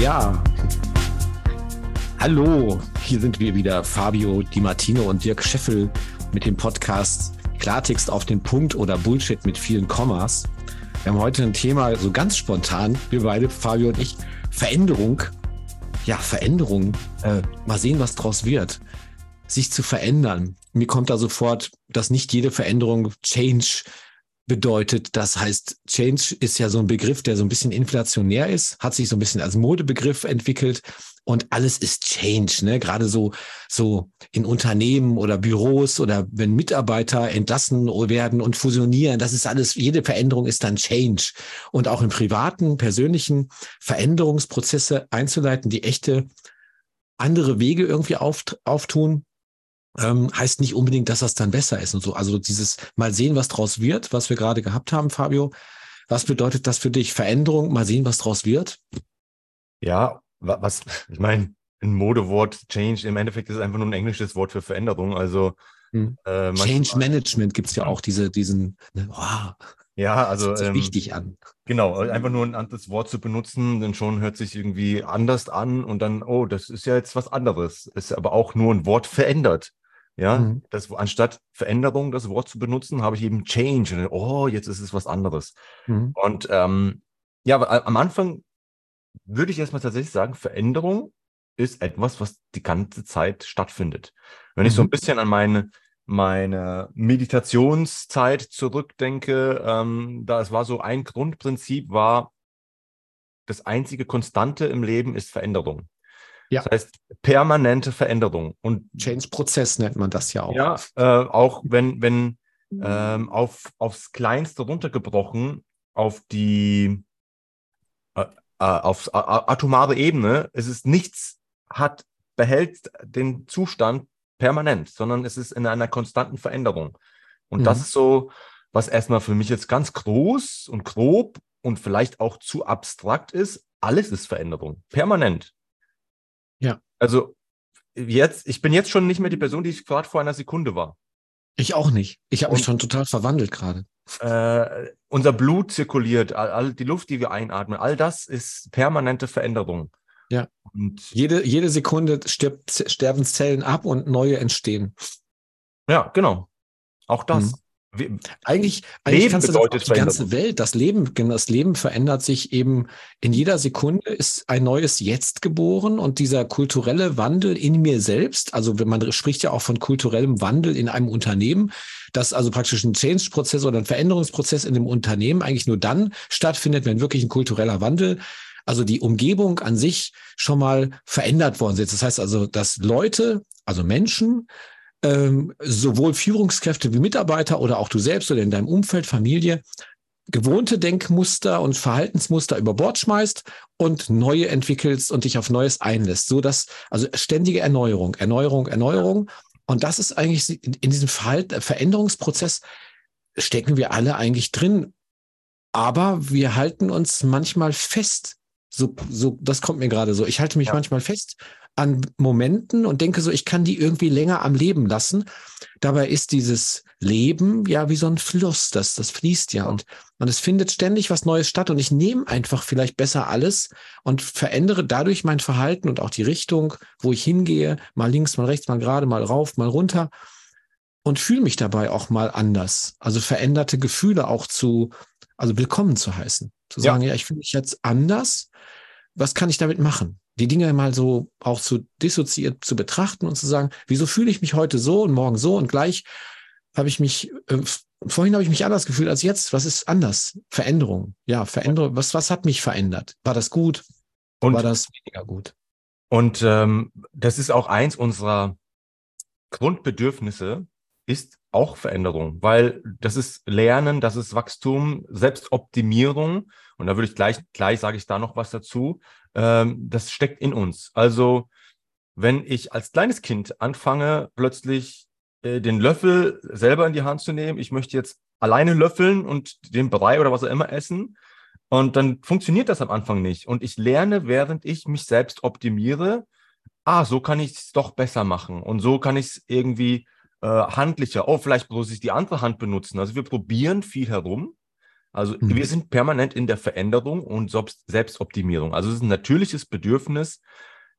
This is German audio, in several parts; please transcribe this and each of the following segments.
Ja. Hallo, hier sind wir wieder, Fabio Di Martino und Dirk Scheffel mit dem Podcast Klartext auf den Punkt oder Bullshit mit vielen Kommas. Wir haben heute ein Thema so ganz spontan, wir beide, Fabio und ich, Veränderung. Ja, Veränderung. Äh, mal sehen, was draus wird. Sich zu verändern. Mir kommt da sofort, dass nicht jede Veränderung Change bedeutet. Das heißt, Change ist ja so ein Begriff, der so ein bisschen inflationär ist, hat sich so ein bisschen als Modebegriff entwickelt und alles ist Change, ne? Gerade so, so in Unternehmen oder Büros oder wenn Mitarbeiter entlassen werden und fusionieren, das ist alles, jede Veränderung ist dann Change. Und auch in privaten, persönlichen Veränderungsprozesse einzuleiten, die echte andere Wege irgendwie auftun, ähm, heißt nicht unbedingt, dass das dann besser ist und so. Also dieses mal sehen, was draus wird, was wir gerade gehabt haben, Fabio. Was bedeutet das für dich? Veränderung, mal sehen, was draus wird? Ja, was, ich meine, ein Modewort Change im Endeffekt ist einfach nur ein englisches Wort für Veränderung. Also hm. äh, Change Management gibt es ja auch diese, diesen, ne, wow. Ja, also das ähm, wichtig an. Genau, einfach nur ein anderes Wort zu benutzen, dann schon hört sich irgendwie anders an und dann, oh, das ist ja jetzt was anderes. Ist aber auch nur ein Wort verändert. Ja, mhm. das, anstatt Veränderung das Wort zu benutzen, habe ich eben Change. Und, oh, jetzt ist es was anderes. Mhm. Und ähm, ja, aber am Anfang würde ich erstmal tatsächlich sagen, Veränderung ist etwas, was die ganze Zeit stattfindet. Wenn mhm. ich so ein mhm. bisschen an meine, meine Meditationszeit zurückdenke, ähm, da es war so ein Grundprinzip war, das einzige Konstante im Leben ist Veränderung. Ja. Das heißt, permanente Veränderung. Und Change-Prozess nennt man das ja auch. Ja, äh, auch wenn, wenn ähm, auf, aufs Kleinste runtergebrochen, auf die äh, äh auf atomare Ebene, es ist nichts, hat, behält den Zustand permanent, sondern es ist in einer konstanten Veränderung. Und mhm. das ist so, was erstmal für mich jetzt ganz groß und grob und vielleicht auch zu abstrakt ist. Alles ist Veränderung, permanent. Also jetzt, ich bin jetzt schon nicht mehr die Person, die ich gerade vor einer Sekunde war. Ich auch nicht. Ich habe mich schon total verwandelt gerade. Äh, unser Blut zirkuliert, all, all, die Luft, die wir einatmen, all das ist permanente Veränderung. Ja. Und jede, jede Sekunde stirbt, sterben Zellen ab und neue entstehen. Ja, genau. Auch das. Mhm. Eigentlich, eigentlich kannst du das die ganze Welt, das Leben, das Leben verändert sich eben in jeder Sekunde ist ein neues Jetzt geboren und dieser kulturelle Wandel in mir selbst, also wenn man spricht ja auch von kulturellem Wandel in einem Unternehmen, dass also praktisch ein Change-Prozess oder ein Veränderungsprozess in dem Unternehmen eigentlich nur dann stattfindet, wenn wirklich ein kultureller Wandel also die Umgebung an sich schon mal verändert worden ist. Das heißt also, dass Leute, also Menschen, ähm, sowohl Führungskräfte wie Mitarbeiter oder auch du selbst oder in deinem Umfeld, Familie, gewohnte Denkmuster und Verhaltensmuster über Bord schmeißt und neue entwickelst und dich auf Neues einlässt. So dass, also ständige Erneuerung, Erneuerung, Erneuerung. Und das ist eigentlich in diesem Verhalten, Veränderungsprozess stecken wir alle eigentlich drin. Aber wir halten uns manchmal fest. So, so, das kommt mir gerade so. Ich halte mich ja. manchmal fest an Momenten und denke so, ich kann die irgendwie länger am Leben lassen. Dabei ist dieses Leben ja wie so ein Fluss, das, das fließt ja und, und es findet ständig was Neues statt und ich nehme einfach vielleicht besser alles und verändere dadurch mein Verhalten und auch die Richtung, wo ich hingehe, mal links, mal rechts, mal gerade, mal rauf, mal runter und fühle mich dabei auch mal anders. Also veränderte Gefühle auch zu, also willkommen zu heißen. Zu sagen, ja, ja ich fühle mich jetzt anders. Was kann ich damit machen? die Dinge mal so auch zu dissoziiert zu betrachten und zu sagen, wieso fühle ich mich heute so und morgen so und gleich habe ich mich, äh, vorhin habe ich mich anders gefühlt als jetzt. Was ist anders? Veränderung. Ja, Veränderung. Was, was hat mich verändert? War das gut? Und, war das weniger gut? Und ähm, das ist auch eins unserer Grundbedürfnisse, ist auch Veränderung, weil das ist Lernen, das ist Wachstum, Selbstoptimierung. Und da würde ich gleich, gleich sage ich da noch was dazu. Ähm, das steckt in uns. Also, wenn ich als kleines Kind anfange, plötzlich äh, den Löffel selber in die Hand zu nehmen, ich möchte jetzt alleine löffeln und den Brei oder was auch immer essen. Und dann funktioniert das am Anfang nicht. Und ich lerne, während ich mich selbst optimiere, ah, so kann ich es doch besser machen. Und so kann ich es irgendwie äh, handlicher. Oh, vielleicht muss ich die andere Hand benutzen. Also wir probieren viel herum Also mhm. wir sind permanent in der Veränderung und Selbstoptimierung. Also es ist ein natürliches Bedürfnis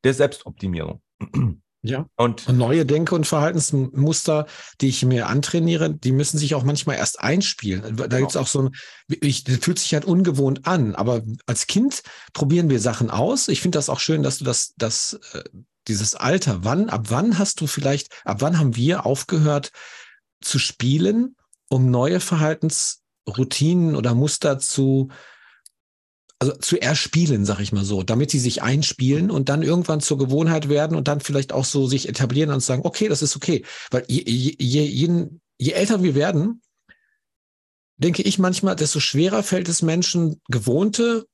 der Selbstoptimierung. Ja. Und, und, neue Denke- und Verhaltensmuster, die ich mir antrainiere, die müssen sich auch manchmal erst einspielen. Da genau. gibt es auch so ein, ich, das fühlt sich halt ungewohnt an, aber als Kind probieren wir Sachen aus. Ich finde das auch schön, dass du das, das, äh, dieses Alter, wann, ab wann hast du vielleicht, ab wann haben wir aufgehört zu spielen, um neue Verhaltensroutinen oder Muster zu also zu erspielen, sag ich mal so, damit sie sich einspielen und dann irgendwann zur Gewohnheit werden und dann vielleicht auch so sich etablieren und sagen, okay, das ist okay. Weil je, je, je, je älter wir werden, denke ich manchmal, desto schwerer fällt es Menschen, gewohnte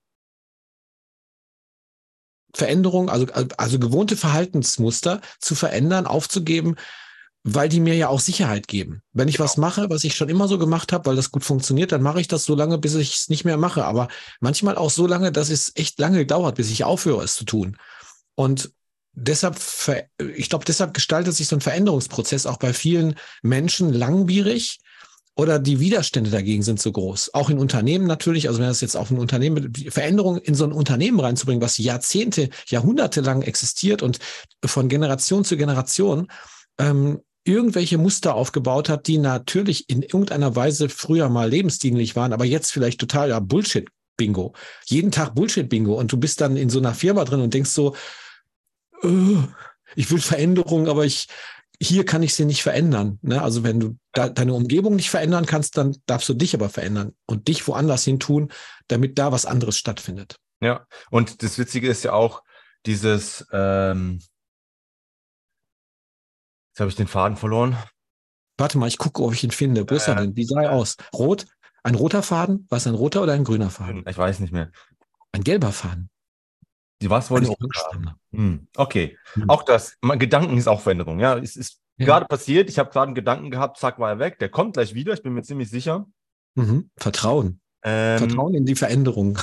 Veränderungen, also, also gewohnte Verhaltensmuster zu verändern, aufzugeben, weil die mir ja auch Sicherheit geben. Wenn ich genau. was mache, was ich schon immer so gemacht habe, weil das gut funktioniert, dann mache ich das so lange, bis ich es nicht mehr mache. Aber manchmal auch so lange, dass es echt lange dauert, bis ich aufhöre, es zu tun. Und deshalb, ich glaube, deshalb gestaltet sich so ein Veränderungsprozess auch bei vielen Menschen langwierig oder die Widerstände dagegen sind so groß. Auch in Unternehmen natürlich. Also wenn das jetzt auf ein Unternehmen, Veränderungen in so ein Unternehmen reinzubringen, was Jahrzehnte, Jahrhunderte lang existiert und von Generation zu Generation, ähm, irgendwelche Muster aufgebaut hat, die natürlich in irgendeiner Weise früher mal lebensdienlich waren, aber jetzt vielleicht total ja, Bullshit. Bingo. Jeden Tag Bullshit-Bingo. Und du bist dann in so einer Firma drin und denkst so, äh, ich will Veränderung, aber ich, hier kann ich sie nicht verändern. Ne? Also wenn du da, deine Umgebung nicht verändern kannst, dann darfst du dich aber verändern und dich woanders hin tun, damit da was anderes stattfindet. Ja, und das Witzige ist ja auch dieses, ähm, Jetzt habe ich den Faden verloren. Warte mal, ich gucke, ob ich ihn finde. Wo ist er denn? Wie sah er aus? Rot? Ein roter Faden? War es ein roter oder ein grüner Faden? Ich weiß nicht mehr. Ein gelber Faden. Die was wollen hm. Okay. Hm. Auch das, Gedanken ist auch Veränderung. Ja, es ist ja. gerade passiert. Ich habe gerade einen Gedanken gehabt, zack, war er weg. Der kommt gleich wieder, ich bin mir ziemlich sicher. Mhm. Vertrauen. Ähm, Vertrauen in die Veränderung.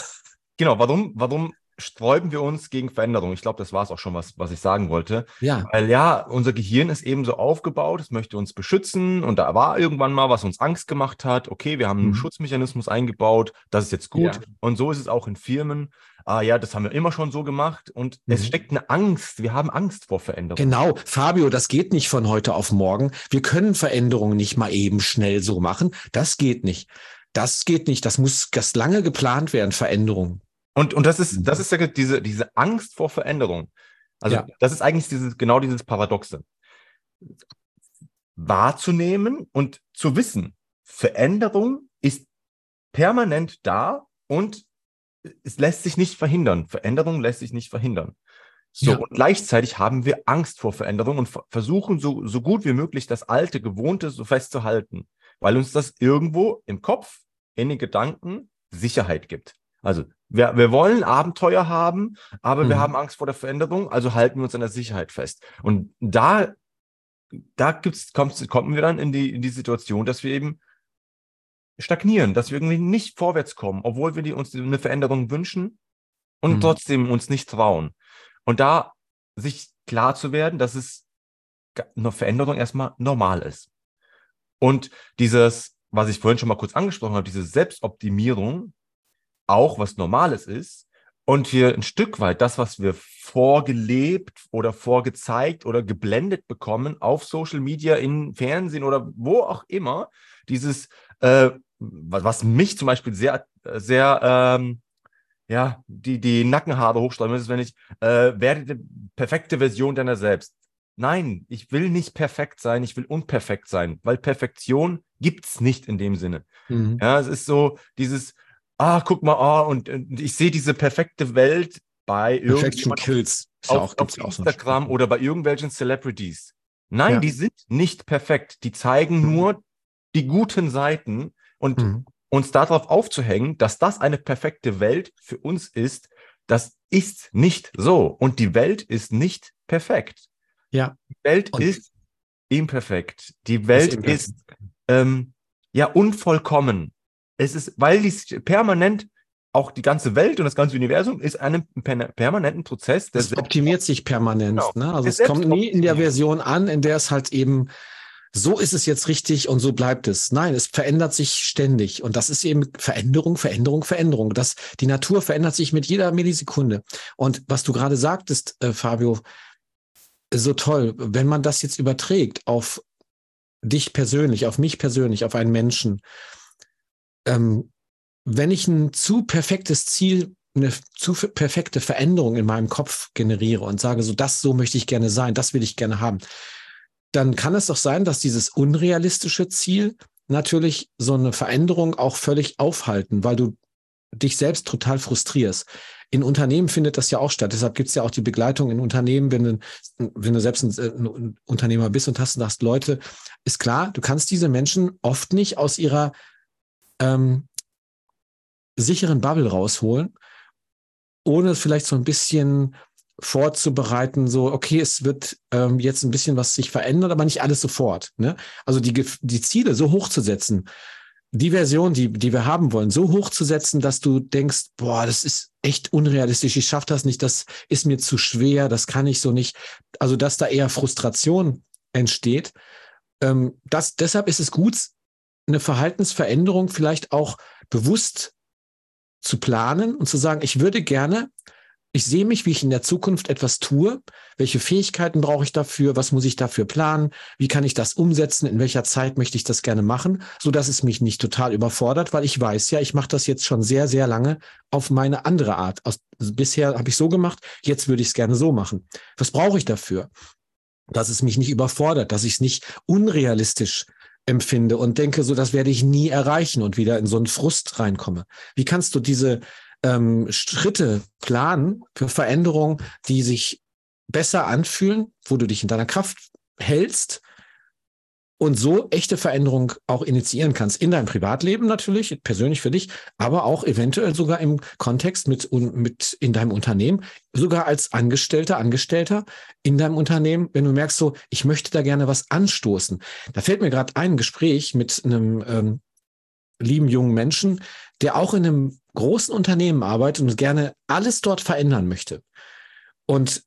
Genau, warum, warum sträuben wir uns gegen Veränderung. Ich glaube, das war es auch schon, was, was ich sagen wollte. Ja. Weil ja, unser Gehirn ist eben so aufgebaut, es möchte uns beschützen und da war irgendwann mal, was uns Angst gemacht hat. Okay, wir haben einen mhm. Schutzmechanismus eingebaut, das ist jetzt gut. Ja. Und so ist es auch in Firmen. Ah ja, das haben wir immer schon so gemacht und mhm. es steckt eine Angst. Wir haben Angst vor Veränderung. Genau, Fabio, das geht nicht von heute auf morgen. Wir können Veränderungen nicht mal eben schnell so machen. Das geht nicht. Das geht nicht. Das muss das lange geplant werden, Veränderungen. Und, und das ist, das mhm. ist ja diese, diese Angst vor Veränderung. Also, ja. das ist eigentlich dieses, genau dieses Paradoxe. Wahrzunehmen und zu wissen, Veränderung ist permanent da und es lässt sich nicht verhindern. Veränderung lässt sich nicht verhindern. So, ja. und gleichzeitig haben wir Angst vor Veränderung und versuchen so, so gut wie möglich das alte, gewohnte so festzuhalten, weil uns das irgendwo im Kopf, in den Gedanken Sicherheit gibt. Also wir, wir wollen Abenteuer haben, aber mhm. wir haben Angst vor der Veränderung, also halten wir uns an der Sicherheit fest. Und da, da gibt's, kommt, kommen wir dann in die, in die Situation, dass wir eben stagnieren, dass wir irgendwie nicht vorwärts kommen, obwohl wir die, uns eine Veränderung wünschen und mhm. trotzdem uns nicht trauen. Und da sich klar zu werden, dass es eine Veränderung erstmal normal ist. Und dieses, was ich vorhin schon mal kurz angesprochen habe, diese Selbstoptimierung, auch was Normales ist und wir ein Stück weit das, was wir vorgelebt oder vorgezeigt oder geblendet bekommen auf Social Media, in Fernsehen oder wo auch immer, dieses, äh, was mich zum Beispiel sehr, sehr, ähm, ja, die, die Nackenhaare hochsträuben, ist, wenn ich, äh, werde die perfekte Version deiner selbst. Nein, ich will nicht perfekt sein, ich will unperfekt sein, weil Perfektion gibt's nicht in dem Sinne. Mhm. Ja, es ist so dieses, ah, guck mal, ah, und, und ich sehe diese perfekte Welt bei Perfection Kills auf, auf Instagram oder bei irgendwelchen Celebrities. Nein, ja. die sind nicht perfekt. Die zeigen mhm. nur die guten Seiten und mhm. uns darauf aufzuhängen, dass das eine perfekte Welt für uns ist, das ist nicht so. Und die Welt ist nicht perfekt. Ja. Die Welt und ist imperfekt. Die Welt ist, ist ähm, ja unvollkommen es ist, weil dies permanent auch die ganze Welt und das ganze Universum ist einem permanenten Prozess. Es optimiert sich permanent. Genau. Ne? Also es kommt nie in der Version an, in der es halt eben so ist es jetzt richtig und so bleibt es. Nein, es verändert sich ständig. Und das ist eben Veränderung, Veränderung, Veränderung. Das, die Natur verändert sich mit jeder Millisekunde. Und was du gerade sagtest, äh, Fabio, so toll, wenn man das jetzt überträgt auf dich persönlich, auf mich persönlich, auf einen Menschen, ähm, wenn ich ein zu perfektes Ziel, eine zu perfekte Veränderung in meinem Kopf generiere und sage, so das, so möchte ich gerne sein, das will ich gerne haben, dann kann es doch sein, dass dieses unrealistische Ziel natürlich so eine Veränderung auch völlig aufhalten, weil du dich selbst total frustrierst. In Unternehmen findet das ja auch statt. Deshalb gibt es ja auch die Begleitung in Unternehmen, wenn du, wenn du selbst ein, ein Unternehmer bist und hast und sagst, Leute, ist klar, du kannst diese Menschen oft nicht aus ihrer ähm, sicheren Bubble rausholen, ohne vielleicht so ein bisschen vorzubereiten, so, okay, es wird ähm, jetzt ein bisschen was sich verändern, aber nicht alles sofort. Ne? Also die, die Ziele so hoch zu setzen, die Version, die, die wir haben wollen, so hoch zu setzen, dass du denkst, boah, das ist echt unrealistisch, ich schaffe das nicht, das ist mir zu schwer, das kann ich so nicht. Also, dass da eher Frustration entsteht. Ähm, das, deshalb ist es gut, eine Verhaltensveränderung vielleicht auch bewusst zu planen und zu sagen, ich würde gerne ich sehe mich, wie ich in der Zukunft etwas tue. Welche Fähigkeiten brauche ich dafür? Was muss ich dafür planen? Wie kann ich das umsetzen? In welcher Zeit möchte ich das gerne machen? So dass es mich nicht total überfordert, weil ich weiß ja, ich mache das jetzt schon sehr, sehr lange auf meine andere Art. Aus, bisher habe ich so gemacht. Jetzt würde ich es gerne so machen. Was brauche ich dafür? Dass es mich nicht überfordert, dass ich es nicht unrealistisch empfinde und denke, so das werde ich nie erreichen und wieder in so einen Frust reinkomme. Wie kannst du diese ähm, Schritte planen für Veränderungen, die sich besser anfühlen, wo du dich in deiner Kraft hältst und so echte Veränderung auch initiieren kannst. In deinem Privatleben natürlich, persönlich für dich, aber auch eventuell sogar im Kontext mit, mit in deinem Unternehmen, sogar als Angestellter, Angestellter in deinem Unternehmen, wenn du merkst so, ich möchte da gerne was anstoßen. Da fällt mir gerade ein Gespräch mit einem ähm, lieben jungen Menschen, der auch in einem großen Unternehmen arbeitet und gerne alles dort verändern möchte. Und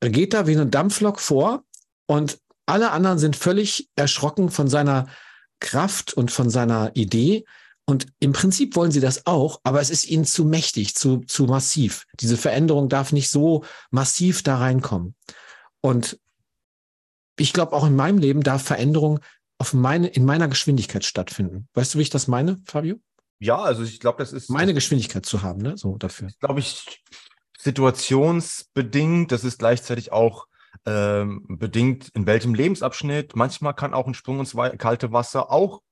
er geht da wie eine Dampflok vor und alle anderen sind völlig erschrocken von seiner Kraft und von seiner Idee. Und im Prinzip wollen sie das auch, aber es ist ihnen zu mächtig, zu, zu massiv. Diese Veränderung darf nicht so massiv da reinkommen. Und ich glaube, auch in meinem Leben darf Veränderung auf meine, in meiner Geschwindigkeit stattfinden. Weißt du, wie ich das meine, Fabio? Ja, also ich glaube, das ist. Meine Geschwindigkeit zu haben, ne? So dafür. Glaube ich, situationsbedingt. Das ist gleichzeitig auch ähm, bedingt, in welchem Lebensabschnitt. Manchmal kann auch ein Sprung ins kalte Wasser auch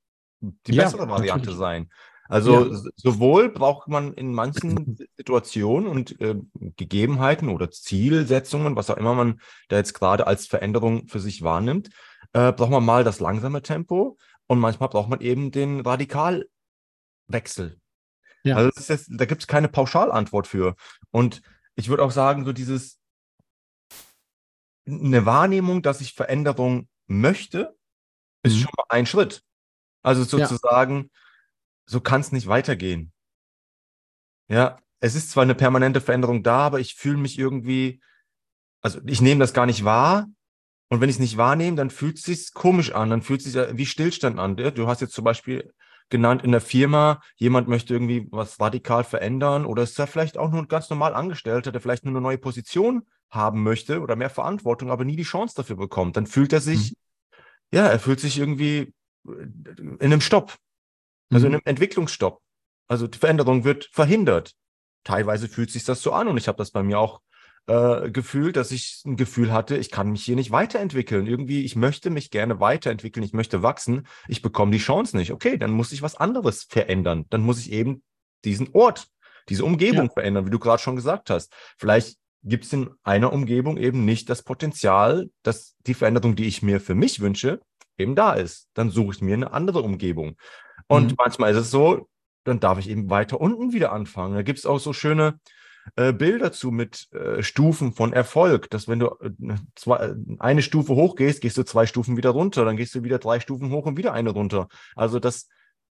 die ja, bessere Variante natürlich. sein. Also ja. sowohl braucht man in manchen Situationen und äh, Gegebenheiten oder Zielsetzungen, was auch immer man da jetzt gerade als Veränderung für sich wahrnimmt, äh, braucht man mal das langsame Tempo und manchmal braucht man eben den radikal Wechsel. Ja. Also jetzt, da gibt es keine Pauschalantwort für. Und ich würde auch sagen, so dieses eine Wahrnehmung, dass ich Veränderung möchte, ist mhm. schon mal ein Schritt. Also sozusagen, ja. so kann es nicht weitergehen. Ja, es ist zwar eine permanente Veränderung da, aber ich fühle mich irgendwie, also ich nehme das gar nicht wahr. Und wenn ich es nicht wahrnehme, dann fühlt es sich komisch an, dann fühlt es sich wie Stillstand an. Du hast jetzt zum Beispiel genannt in der Firma, jemand möchte irgendwie was radikal verändern oder ist er vielleicht auch nur ein ganz normal Angestellter, der vielleicht nur eine neue Position haben möchte oder mehr Verantwortung, aber nie die Chance dafür bekommt. Dann fühlt er sich, mhm. ja, er fühlt sich irgendwie in einem Stopp, also mhm. in einem Entwicklungsstopp. Also die Veränderung wird verhindert. Teilweise fühlt sich das so an und ich habe das bei mir auch äh, gefühlt, dass ich ein Gefühl hatte, ich kann mich hier nicht weiterentwickeln. Irgendwie, ich möchte mich gerne weiterentwickeln, ich möchte wachsen, ich bekomme die Chance nicht. Okay, dann muss ich was anderes verändern. Dann muss ich eben diesen Ort, diese Umgebung ja. verändern, wie du gerade schon gesagt hast. Vielleicht gibt es in einer Umgebung eben nicht das Potenzial, dass die Veränderung, die ich mir für mich wünsche, eben da ist. Dann suche ich mir eine andere Umgebung. Und mhm. manchmal ist es so, dann darf ich eben weiter unten wieder anfangen. Da gibt es auch so schöne äh, Bilder zu mit äh, Stufen von Erfolg, dass wenn du äh, zwei, eine Stufe hoch gehst, gehst du zwei Stufen wieder runter, dann gehst du wieder drei Stufen hoch und wieder eine runter. Also das,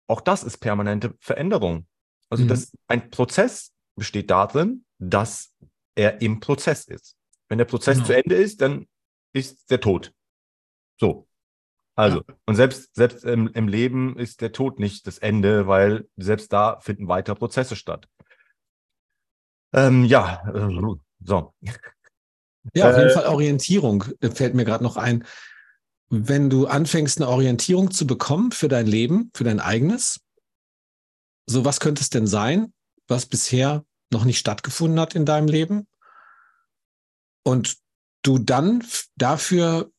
auch das ist permanente Veränderung. Also mhm. das, ein Prozess besteht darin, dass er im Prozess ist. Wenn der Prozess genau. zu Ende ist, dann ist der tot. So. Also, ja. und selbst, selbst im, im Leben ist der Tod nicht das Ende, weil selbst da finden weitere Prozesse statt. Ähm, ja, äh, so. Ja, auf jeden äh, Fall Orientierung äh, fällt mir gerade noch ein. Wenn du anfängst, eine Orientierung zu bekommen für dein Leben, für dein eigenes, so was könnte es denn sein, was bisher noch nicht stattgefunden hat in deinem Leben? Und du dann dafür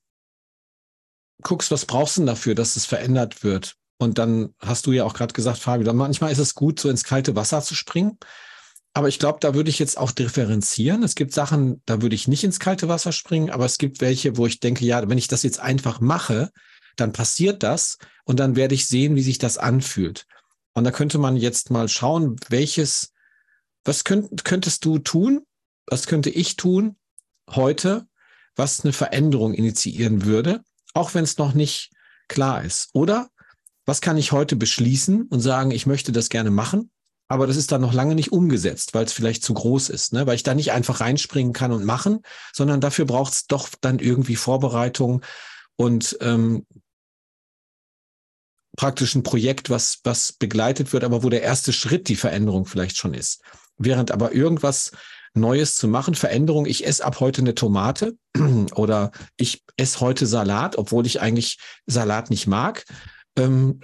guckst, was brauchst du denn dafür, dass es verändert wird? Und dann hast du ja auch gerade gesagt, Fabio, manchmal ist es gut, so ins kalte Wasser zu springen. Aber ich glaube, da würde ich jetzt auch differenzieren. Es gibt Sachen, da würde ich nicht ins kalte Wasser springen, aber es gibt welche, wo ich denke, ja, wenn ich das jetzt einfach mache, dann passiert das und dann werde ich sehen, wie sich das anfühlt. Und da könnte man jetzt mal schauen, welches, was könnt, könntest du tun? Was könnte ich tun heute, was eine Veränderung initiieren würde, auch wenn es noch nicht klar ist? Oder was kann ich heute beschließen und sagen, ich möchte das gerne machen? Aber das ist dann noch lange nicht umgesetzt, weil es vielleicht zu groß ist, ne? weil ich da nicht einfach reinspringen kann und machen, sondern dafür braucht es doch dann irgendwie Vorbereitung und ähm, praktisch ein Projekt, was, was begleitet wird, aber wo der erste Schritt die Veränderung vielleicht schon ist. Während aber irgendwas Neues zu machen, Veränderung, ich esse ab heute eine Tomate oder ich esse heute Salat, obwohl ich eigentlich Salat nicht mag. Ähm,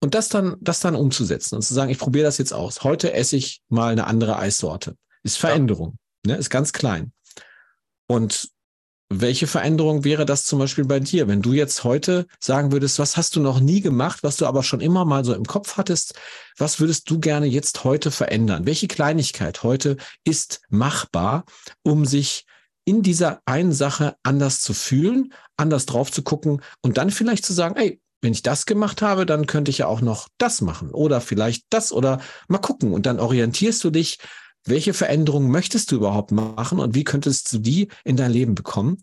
und das dann, das dann umzusetzen und zu sagen, ich probiere das jetzt aus. Heute esse ich mal eine andere Eissorte. Ist Veränderung, ja. ne? ist ganz klein. Und welche Veränderung wäre das zum Beispiel bei dir, wenn du jetzt heute sagen würdest, was hast du noch nie gemacht, was du aber schon immer mal so im Kopf hattest, was würdest du gerne jetzt heute verändern? Welche Kleinigkeit heute ist machbar, um sich in dieser einen Sache anders zu fühlen, anders drauf zu gucken und dann vielleicht zu sagen, ey, wenn ich das gemacht habe, dann könnte ich ja auch noch das machen oder vielleicht das oder mal gucken. Und dann orientierst du dich, welche Veränderungen möchtest du überhaupt machen und wie könntest du die in dein Leben bekommen?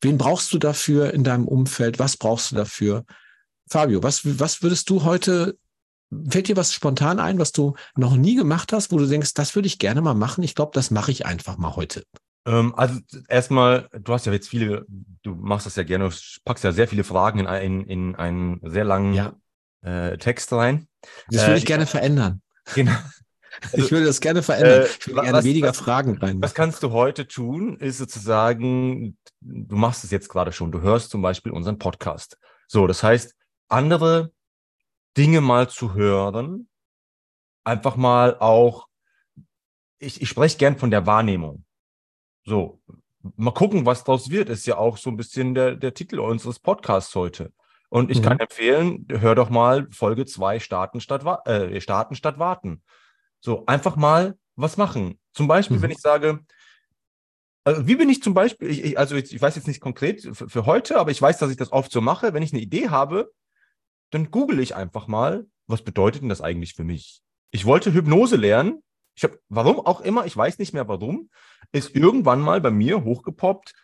Wen brauchst du dafür in deinem Umfeld? Was brauchst du dafür? Fabio, was, was würdest du heute, fällt dir was spontan ein, was du noch nie gemacht hast, wo du denkst, das würde ich gerne mal machen? Ich glaube, das mache ich einfach mal heute. Ähm, also erstmal, du hast ja jetzt viele, du machst das ja gerne, du packst ja sehr viele Fragen in, ein, in einen sehr langen ja. äh, Text rein. Das würde äh, ich gerne verändern. Genau. Ich würde das gerne verändern. Äh, ich würde gerne was, weniger was, Fragen rein. Was kannst du heute tun, ist sozusagen, du machst es jetzt gerade schon, du hörst zum Beispiel unseren Podcast. So, das heißt, andere Dinge mal zu hören, einfach mal auch, ich, ich spreche gern von der Wahrnehmung. So, mal gucken, was daraus wird. Ist ja auch so ein bisschen der, der Titel unseres Podcasts heute. Und ich mhm. kann empfehlen, hör doch mal Folge 2 starten statt, äh, starten statt warten. So, einfach mal was machen. Zum Beispiel, mhm. wenn ich sage, also wie bin ich zum Beispiel, ich, ich, also ich, ich, weiß jetzt nicht konkret für, für, heute, aber ich weiß, dass ich das oft so mache. Wenn ich eine Idee habe, dann google ich einfach mal, was bedeutet denn das eigentlich für mich? Ich wollte Hypnose lernen ich habe, warum auch immer, ich weiß nicht mehr warum, ist irgendwann mal bei mir hochgepoppt,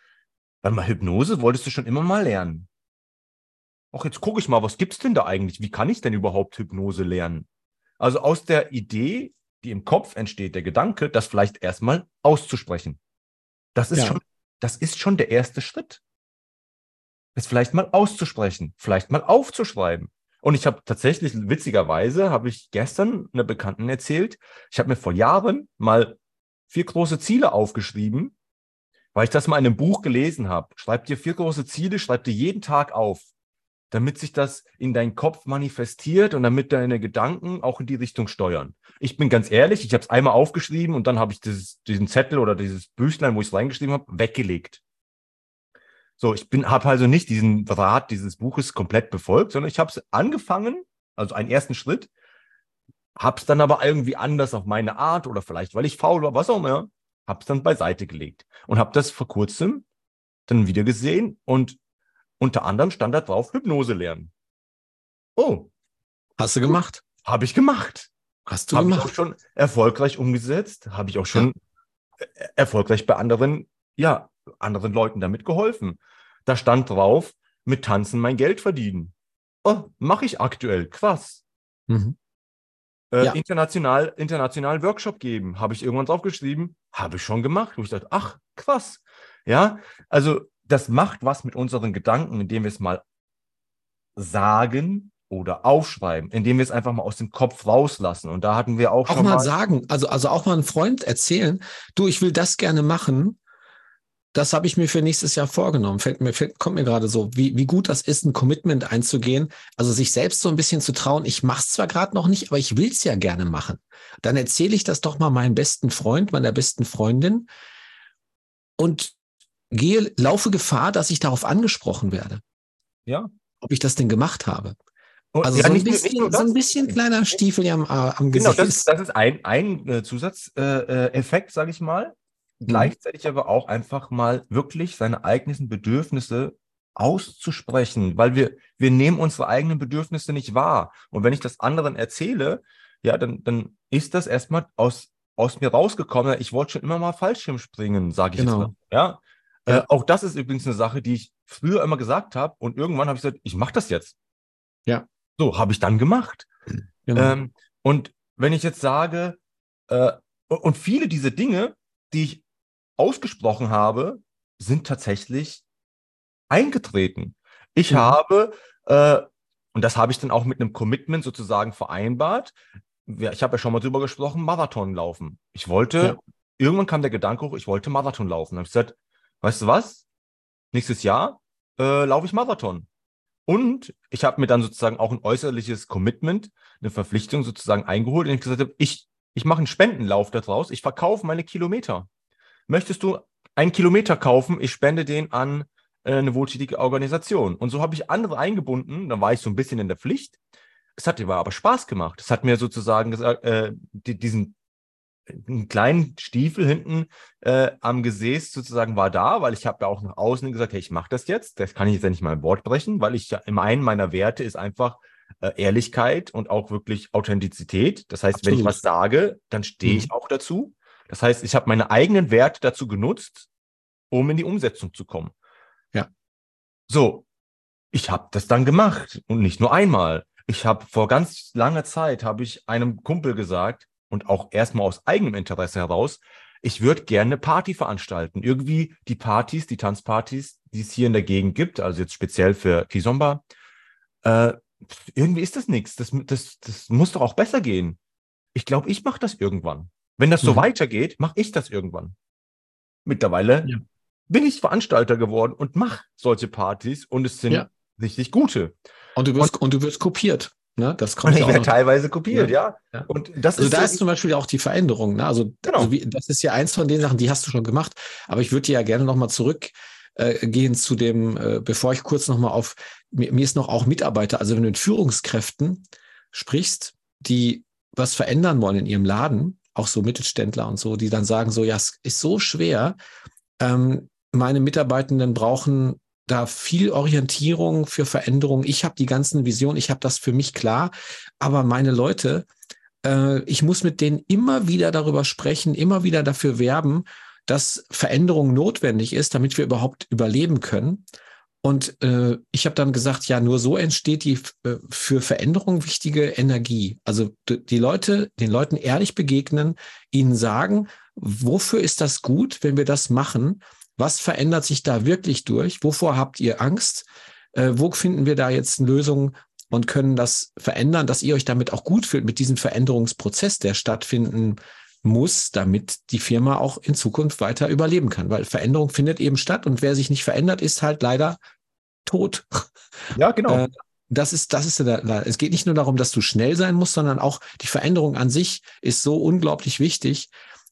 weil mal Hypnose wolltest du schon immer mal lernen. Ach, jetzt gucke ich mal, was gibt es denn da eigentlich? Wie kann ich denn überhaupt Hypnose lernen? Also aus der Idee, die im Kopf entsteht, der Gedanke, das vielleicht erstmal auszusprechen. Das ist ja. schon, das ist schon der erste Schritt. Es vielleicht mal auszusprechen, vielleicht mal aufzuschreiben. Und ich habe tatsächlich, witzigerweise, habe ich gestern einer Bekannten erzählt, ich habe mir vor Jahren mal vier große Ziele aufgeschrieben, weil ich das mal in einem Buch gelesen habe. Schreib dir vier große Ziele, schreib dir jeden Tag auf, damit sich das in deinen Kopf manifestiert und damit deine Gedanken auch in die Richtung steuern. Ich bin ganz ehrlich, ich habe es einmal aufgeschrieben und dann habe ich dieses, diesen Zettel oder dieses Büchlein, wo ich es reingeschrieben habe, weggelegt. So, ich bin, habe also nicht diesen Rat dieses Buches komplett befolgt, sondern ich habe es angefangen, also einen ersten Schritt, habe es dann aber irgendwie anders auf meine Art oder vielleicht, weil ich faul war, was auch immer, habe es dann beiseite gelegt und habe das vor kurzem dann wieder gesehen und unter anderem stand da drauf Hypnose lernen. Oh. Hast du gemacht? Habe ich gemacht. Hast du hab gemacht? Habe ich auch schon erfolgreich umgesetzt, habe ich auch schon ja. erfolgreich bei anderen, ja, anderen Leuten damit geholfen. Da stand drauf, mit Tanzen mein Geld verdienen. Oh, mache ich aktuell. Krass. Mhm. Äh, ja. international, international Workshop geben. Habe ich irgendwann draufgeschrieben. Habe ich schon gemacht. Wo ich dachte, ach, krass. Ja, also das macht was mit unseren Gedanken, indem wir es mal sagen oder aufschreiben, indem wir es einfach mal aus dem Kopf rauslassen. Und da hatten wir auch, auch schon mal, mal sagen, also also auch mal einen Freund erzählen, du, ich will das gerne machen das habe ich mir für nächstes Jahr vorgenommen. Fällt mir, fällt, kommt mir gerade so, wie, wie gut das ist, ein Commitment einzugehen, also sich selbst so ein bisschen zu trauen. Ich mache es zwar gerade noch nicht, aber ich will es ja gerne machen. Dann erzähle ich das doch mal meinem besten Freund, meiner besten Freundin und gehe, laufe Gefahr, dass ich darauf angesprochen werde. Ja. Ob ich das denn gemacht habe. Also ja, so, ein bisschen, so ein bisschen kleiner Stiefel am, am Gesicht. Genau, das, das ist ein, ein äh, Zusatzeffekt, äh, sage ich mal. Mhm. gleichzeitig aber auch einfach mal wirklich seine eigenen Bedürfnisse auszusprechen, weil wir, wir nehmen unsere eigenen Bedürfnisse nicht wahr. Und wenn ich das anderen erzähle, ja, dann, dann ist das erstmal aus, aus mir rausgekommen. Ich wollte schon immer mal Fallschirm springen, sage ich genau. jetzt mal. Ja? ja. Äh, auch das ist übrigens eine Sache, die ich früher immer gesagt habe und irgendwann habe ich gesagt, ich mache das jetzt. Ja. So, habe ich dann gemacht. Genau. Ähm, und wenn ich jetzt sage, äh, und viele dieser Dinge, die ich ausgesprochen habe, sind tatsächlich eingetreten. Ich mhm. habe, äh, und das habe ich dann auch mit einem Commitment sozusagen vereinbart. Ich habe ja schon mal drüber gesprochen, Marathon laufen. Ich wollte, ja. irgendwann kam der Gedanke hoch, ich wollte Marathon laufen. Da habe ich gesagt, weißt du was? Nächstes Jahr äh, laufe ich Marathon. Und ich habe mir dann sozusagen auch ein äußerliches Commitment, eine Verpflichtung sozusagen eingeholt, indem ich gesagt habe, ich, ich mache einen Spendenlauf daraus, ich verkaufe meine Kilometer möchtest du einen Kilometer kaufen? Ich spende den an äh, eine wohltätige Organisation. Und so habe ich andere eingebunden. Dann war ich so ein bisschen in der Pflicht. Es hat mir aber Spaß gemacht. Es hat mir sozusagen gesagt, äh, die, diesen einen kleinen Stiefel hinten äh, am Gesäß sozusagen war da, weil ich habe ja auch nach außen gesagt, hey, ich mache das jetzt. Das kann ich jetzt ja nicht mal im Wort brechen, weil ich ja im einen meiner Werte ist einfach äh, Ehrlichkeit und auch wirklich Authentizität. Das heißt, Absolut. wenn ich was sage, dann stehe mhm. ich auch dazu. Das heißt, ich habe meine eigenen Werte dazu genutzt, um in die Umsetzung zu kommen. Ja. So, ich habe das dann gemacht und nicht nur einmal. Ich habe vor ganz langer Zeit habe ich einem Kumpel gesagt und auch erstmal aus eigenem Interesse heraus, ich würde gerne eine Party veranstalten. Irgendwie die Partys, die Tanzpartys, die es hier in der Gegend gibt, also jetzt speziell für Kizomba, äh, irgendwie ist das nichts. Das, das, das muss doch auch besser gehen. Ich glaube, ich mache das irgendwann. Wenn das so mhm. weitergeht, mache ich das irgendwann. Mittlerweile ja. bin ich Veranstalter geworden und mache solche Partys und es sind ja. richtig gute. Und du wirst, und, und du wirst kopiert. Ne, das kommt ja, ja teilweise kopiert, ja. ja. Und das also ist da ist zum Beispiel auch die Veränderung. Ne? Also, genau. also wie, das ist ja eins von den Sachen, die hast du schon gemacht. Aber ich würde dir ja gerne nochmal zurückgehen äh, zu dem, äh, bevor ich kurz nochmal auf, mir, mir ist noch auch Mitarbeiter, also wenn du mit Führungskräften sprichst, die was verändern wollen in ihrem Laden, auch so Mittelständler und so, die dann sagen so, ja, es ist so schwer. Ähm, meine Mitarbeitenden brauchen da viel Orientierung für Veränderung. Ich habe die ganzen Visionen, ich habe das für mich klar, aber meine Leute, äh, ich muss mit denen immer wieder darüber sprechen, immer wieder dafür werben, dass Veränderung notwendig ist, damit wir überhaupt überleben können. Und äh, ich habe dann gesagt, ja, nur so entsteht die äh, für Veränderung wichtige Energie. Also die Leute, den Leuten ehrlich begegnen, ihnen sagen, wofür ist das gut, wenn wir das machen? Was verändert sich da wirklich durch? Wovor habt ihr Angst? Äh, wo finden wir da jetzt eine Lösung und können das verändern, dass ihr euch damit auch gut fühlt mit diesem Veränderungsprozess, der stattfinden muss, damit die Firma auch in Zukunft weiter überleben kann, weil Veränderung findet eben statt und wer sich nicht verändert, ist halt leider tot. Ja, genau. Äh, das ist, das ist, es geht nicht nur darum, dass du schnell sein musst, sondern auch die Veränderung an sich ist so unglaublich wichtig.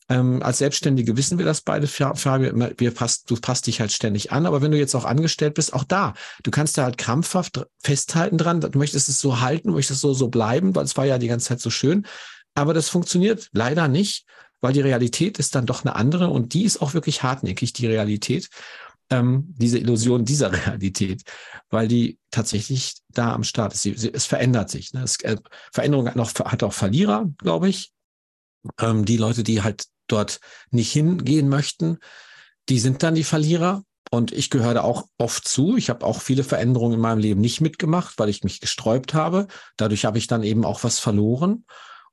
Ähm, als Selbstständige wissen wir das beide, wir, wir passt, du passt dich halt ständig an, aber wenn du jetzt auch angestellt bist, auch da, du kannst da halt krampfhaft festhalten dran, du möchtest es so halten, du möchtest so, so bleiben, weil es war ja die ganze Zeit so schön, aber das funktioniert leider nicht, weil die Realität ist dann doch eine andere und die ist auch wirklich hartnäckig, die Realität ähm, diese Illusion dieser Realität, weil die tatsächlich da am Start ist. Sie, sie, es verändert sich. Ne? Es, äh, Veränderung hat, noch, hat auch Verlierer, glaube ich. Ähm, die Leute, die halt dort nicht hingehen möchten, die sind dann die Verlierer. Und ich gehöre da auch oft zu. Ich habe auch viele Veränderungen in meinem Leben nicht mitgemacht, weil ich mich gesträubt habe. Dadurch habe ich dann eben auch was verloren.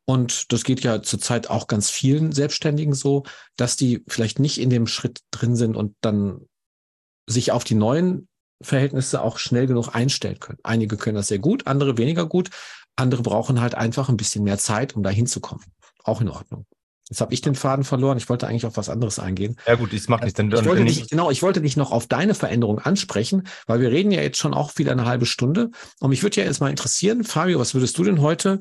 Und das geht ja zurzeit auch ganz vielen Selbstständigen so, dass die vielleicht nicht in dem Schritt drin sind und dann sich auf die neuen Verhältnisse auch schnell genug einstellen können. Einige können das sehr gut, andere weniger gut. Andere brauchen halt einfach ein bisschen mehr Zeit, um da hinzukommen. Auch in Ordnung. Jetzt habe ich den Faden verloren. Ich wollte eigentlich auf was anderes eingehen. Ja gut, ich mache nichts. Dann, ich wollte dich, genau, ich wollte dich noch auf deine Veränderung ansprechen, weil wir reden ja jetzt schon auch wieder eine halbe Stunde. Und mich würde ja jetzt mal interessieren, Fabio, was würdest du denn heute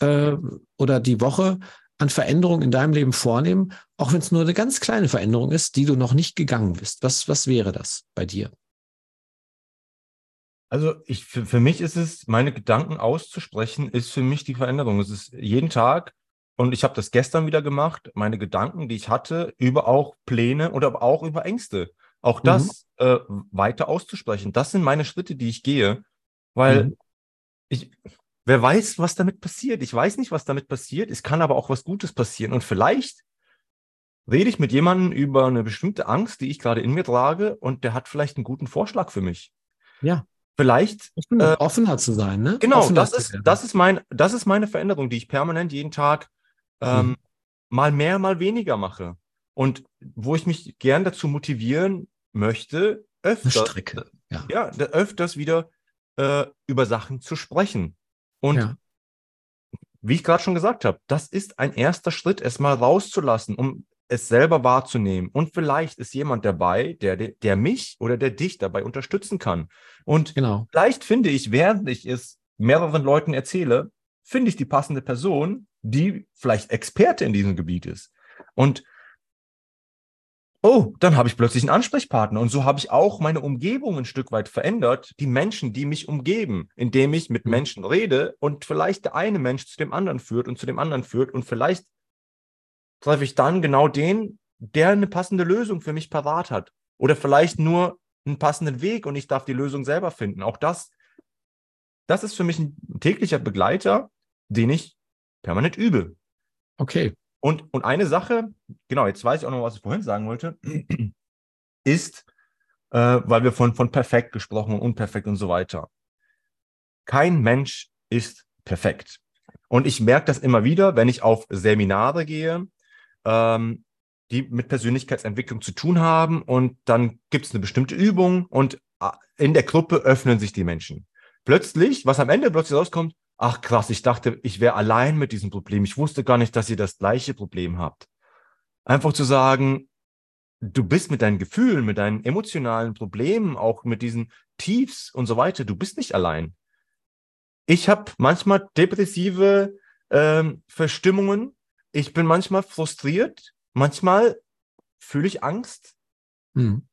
äh, oder die Woche an Veränderungen in deinem Leben vornehmen, auch wenn es nur eine ganz kleine Veränderung ist, die du noch nicht gegangen bist? Was, was wäre das bei dir? Also ich, für, für mich ist es, meine Gedanken auszusprechen, ist für mich die Veränderung. Es ist jeden Tag und ich habe das gestern wieder gemacht, meine Gedanken, die ich hatte, über auch Pläne oder auch über Ängste. Auch das mhm. äh, weiter auszusprechen. Das sind meine Schritte, die ich gehe, weil mhm. ich, wer weiß, was damit passiert. Ich weiß nicht, was damit passiert. Es kann aber auch was Gutes passieren. Und vielleicht rede ich mit jemandem über eine bestimmte Angst, die ich gerade in mir trage, und der hat vielleicht einen guten Vorschlag für mich. Ja. Vielleicht äh, offener zu sein, ne? Genau, das ist, das ist mein, das ist meine Veränderung, die ich permanent jeden Tag ähm, mhm. mal mehr, mal weniger mache. Und wo ich mich gern dazu motivieren möchte, öfters, ja. ja. öfters wieder äh, über Sachen zu sprechen. Und ja. wie ich gerade schon gesagt habe, das ist ein erster Schritt, es mal rauszulassen, um es selber wahrzunehmen. Und vielleicht ist jemand dabei, der, der mich oder der dich dabei unterstützen kann. Und genau. vielleicht finde ich, während ich es mehreren Leuten erzähle, finde ich die passende Person, die vielleicht Experte in diesem Gebiet ist. Und oh, dann habe ich plötzlich einen Ansprechpartner. Und so habe ich auch meine Umgebung ein Stück weit verändert, die Menschen, die mich umgeben, indem ich mit mhm. Menschen rede und vielleicht der eine Mensch zu dem anderen führt und zu dem anderen führt. Und vielleicht treffe ich dann genau den, der eine passende Lösung für mich parat hat. Oder vielleicht nur einen passenden Weg und ich darf die Lösung selber finden. Auch das, das ist für mich ein täglicher Begleiter, den ich permanent übe. Okay. Und, und eine Sache, genau, jetzt weiß ich auch noch, was ich vorhin sagen wollte, ist, äh, weil wir von, von perfekt gesprochen und unperfekt und so weiter. Kein Mensch ist perfekt. Und ich merke das immer wieder, wenn ich auf Seminare gehe, ähm, die mit Persönlichkeitsentwicklung zu tun haben. Und dann gibt es eine bestimmte Übung und äh, in der Gruppe öffnen sich die Menschen. Plötzlich, was am Ende plötzlich rauskommt, ach krass, ich dachte, ich wäre allein mit diesem Problem. Ich wusste gar nicht, dass ihr das gleiche Problem habt. Einfach zu sagen, du bist mit deinen Gefühlen, mit deinen emotionalen Problemen, auch mit diesen Tiefs und so weiter, du bist nicht allein. Ich habe manchmal depressive ähm, Verstimmungen. Ich bin manchmal frustriert. Manchmal fühle ich Angst. Hm.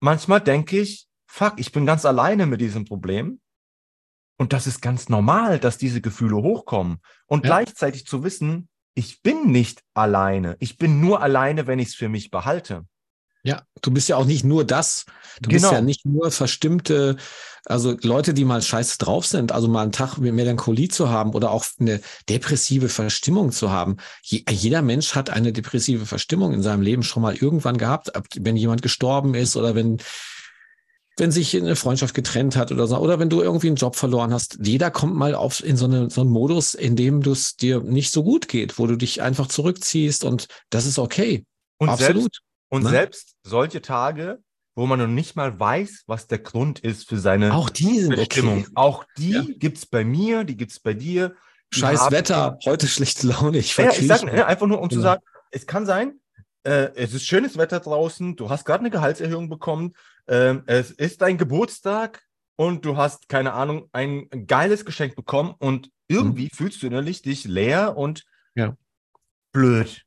Manchmal denke ich, fuck, ich bin ganz alleine mit diesem Problem. Und das ist ganz normal, dass diese Gefühle hochkommen. Und ja. gleichzeitig zu wissen, ich bin nicht alleine. Ich bin nur alleine, wenn ich es für mich behalte. Ja, du bist ja auch nicht nur das. Du genau. bist ja nicht nur verstimmte, also Leute, die mal scheiße drauf sind, also mal einen Tag mit Melancholie zu haben oder auch eine depressive Verstimmung zu haben. Je, jeder Mensch hat eine depressive Verstimmung in seinem Leben schon mal irgendwann gehabt, wenn jemand gestorben ist oder wenn wenn sich eine Freundschaft getrennt hat oder so, oder wenn du irgendwie einen Job verloren hast. Jeder kommt mal auf in so, eine, so einen Modus, in dem du es dir nicht so gut geht, wo du dich einfach zurückziehst und das ist okay. Und Absolut. Selbst, und ne? selbst solche Tage, wo man noch nicht mal weiß, was der Grund ist für seine auch die Bestimmung. Okay. Auch die ja. gibt's bei mir, die gibt's bei dir. Scheiß Wetter, heute schlechte Laune. Ich ja, ich sag, ja, einfach nur, um genau. zu sagen, es kann sein, äh, es ist schönes Wetter draußen, du hast gerade eine Gehaltserhöhung bekommen, ähm, es ist dein Geburtstag und du hast, keine Ahnung, ein geiles Geschenk bekommen und irgendwie mhm. fühlst du innerlich dich leer und ja. blöd.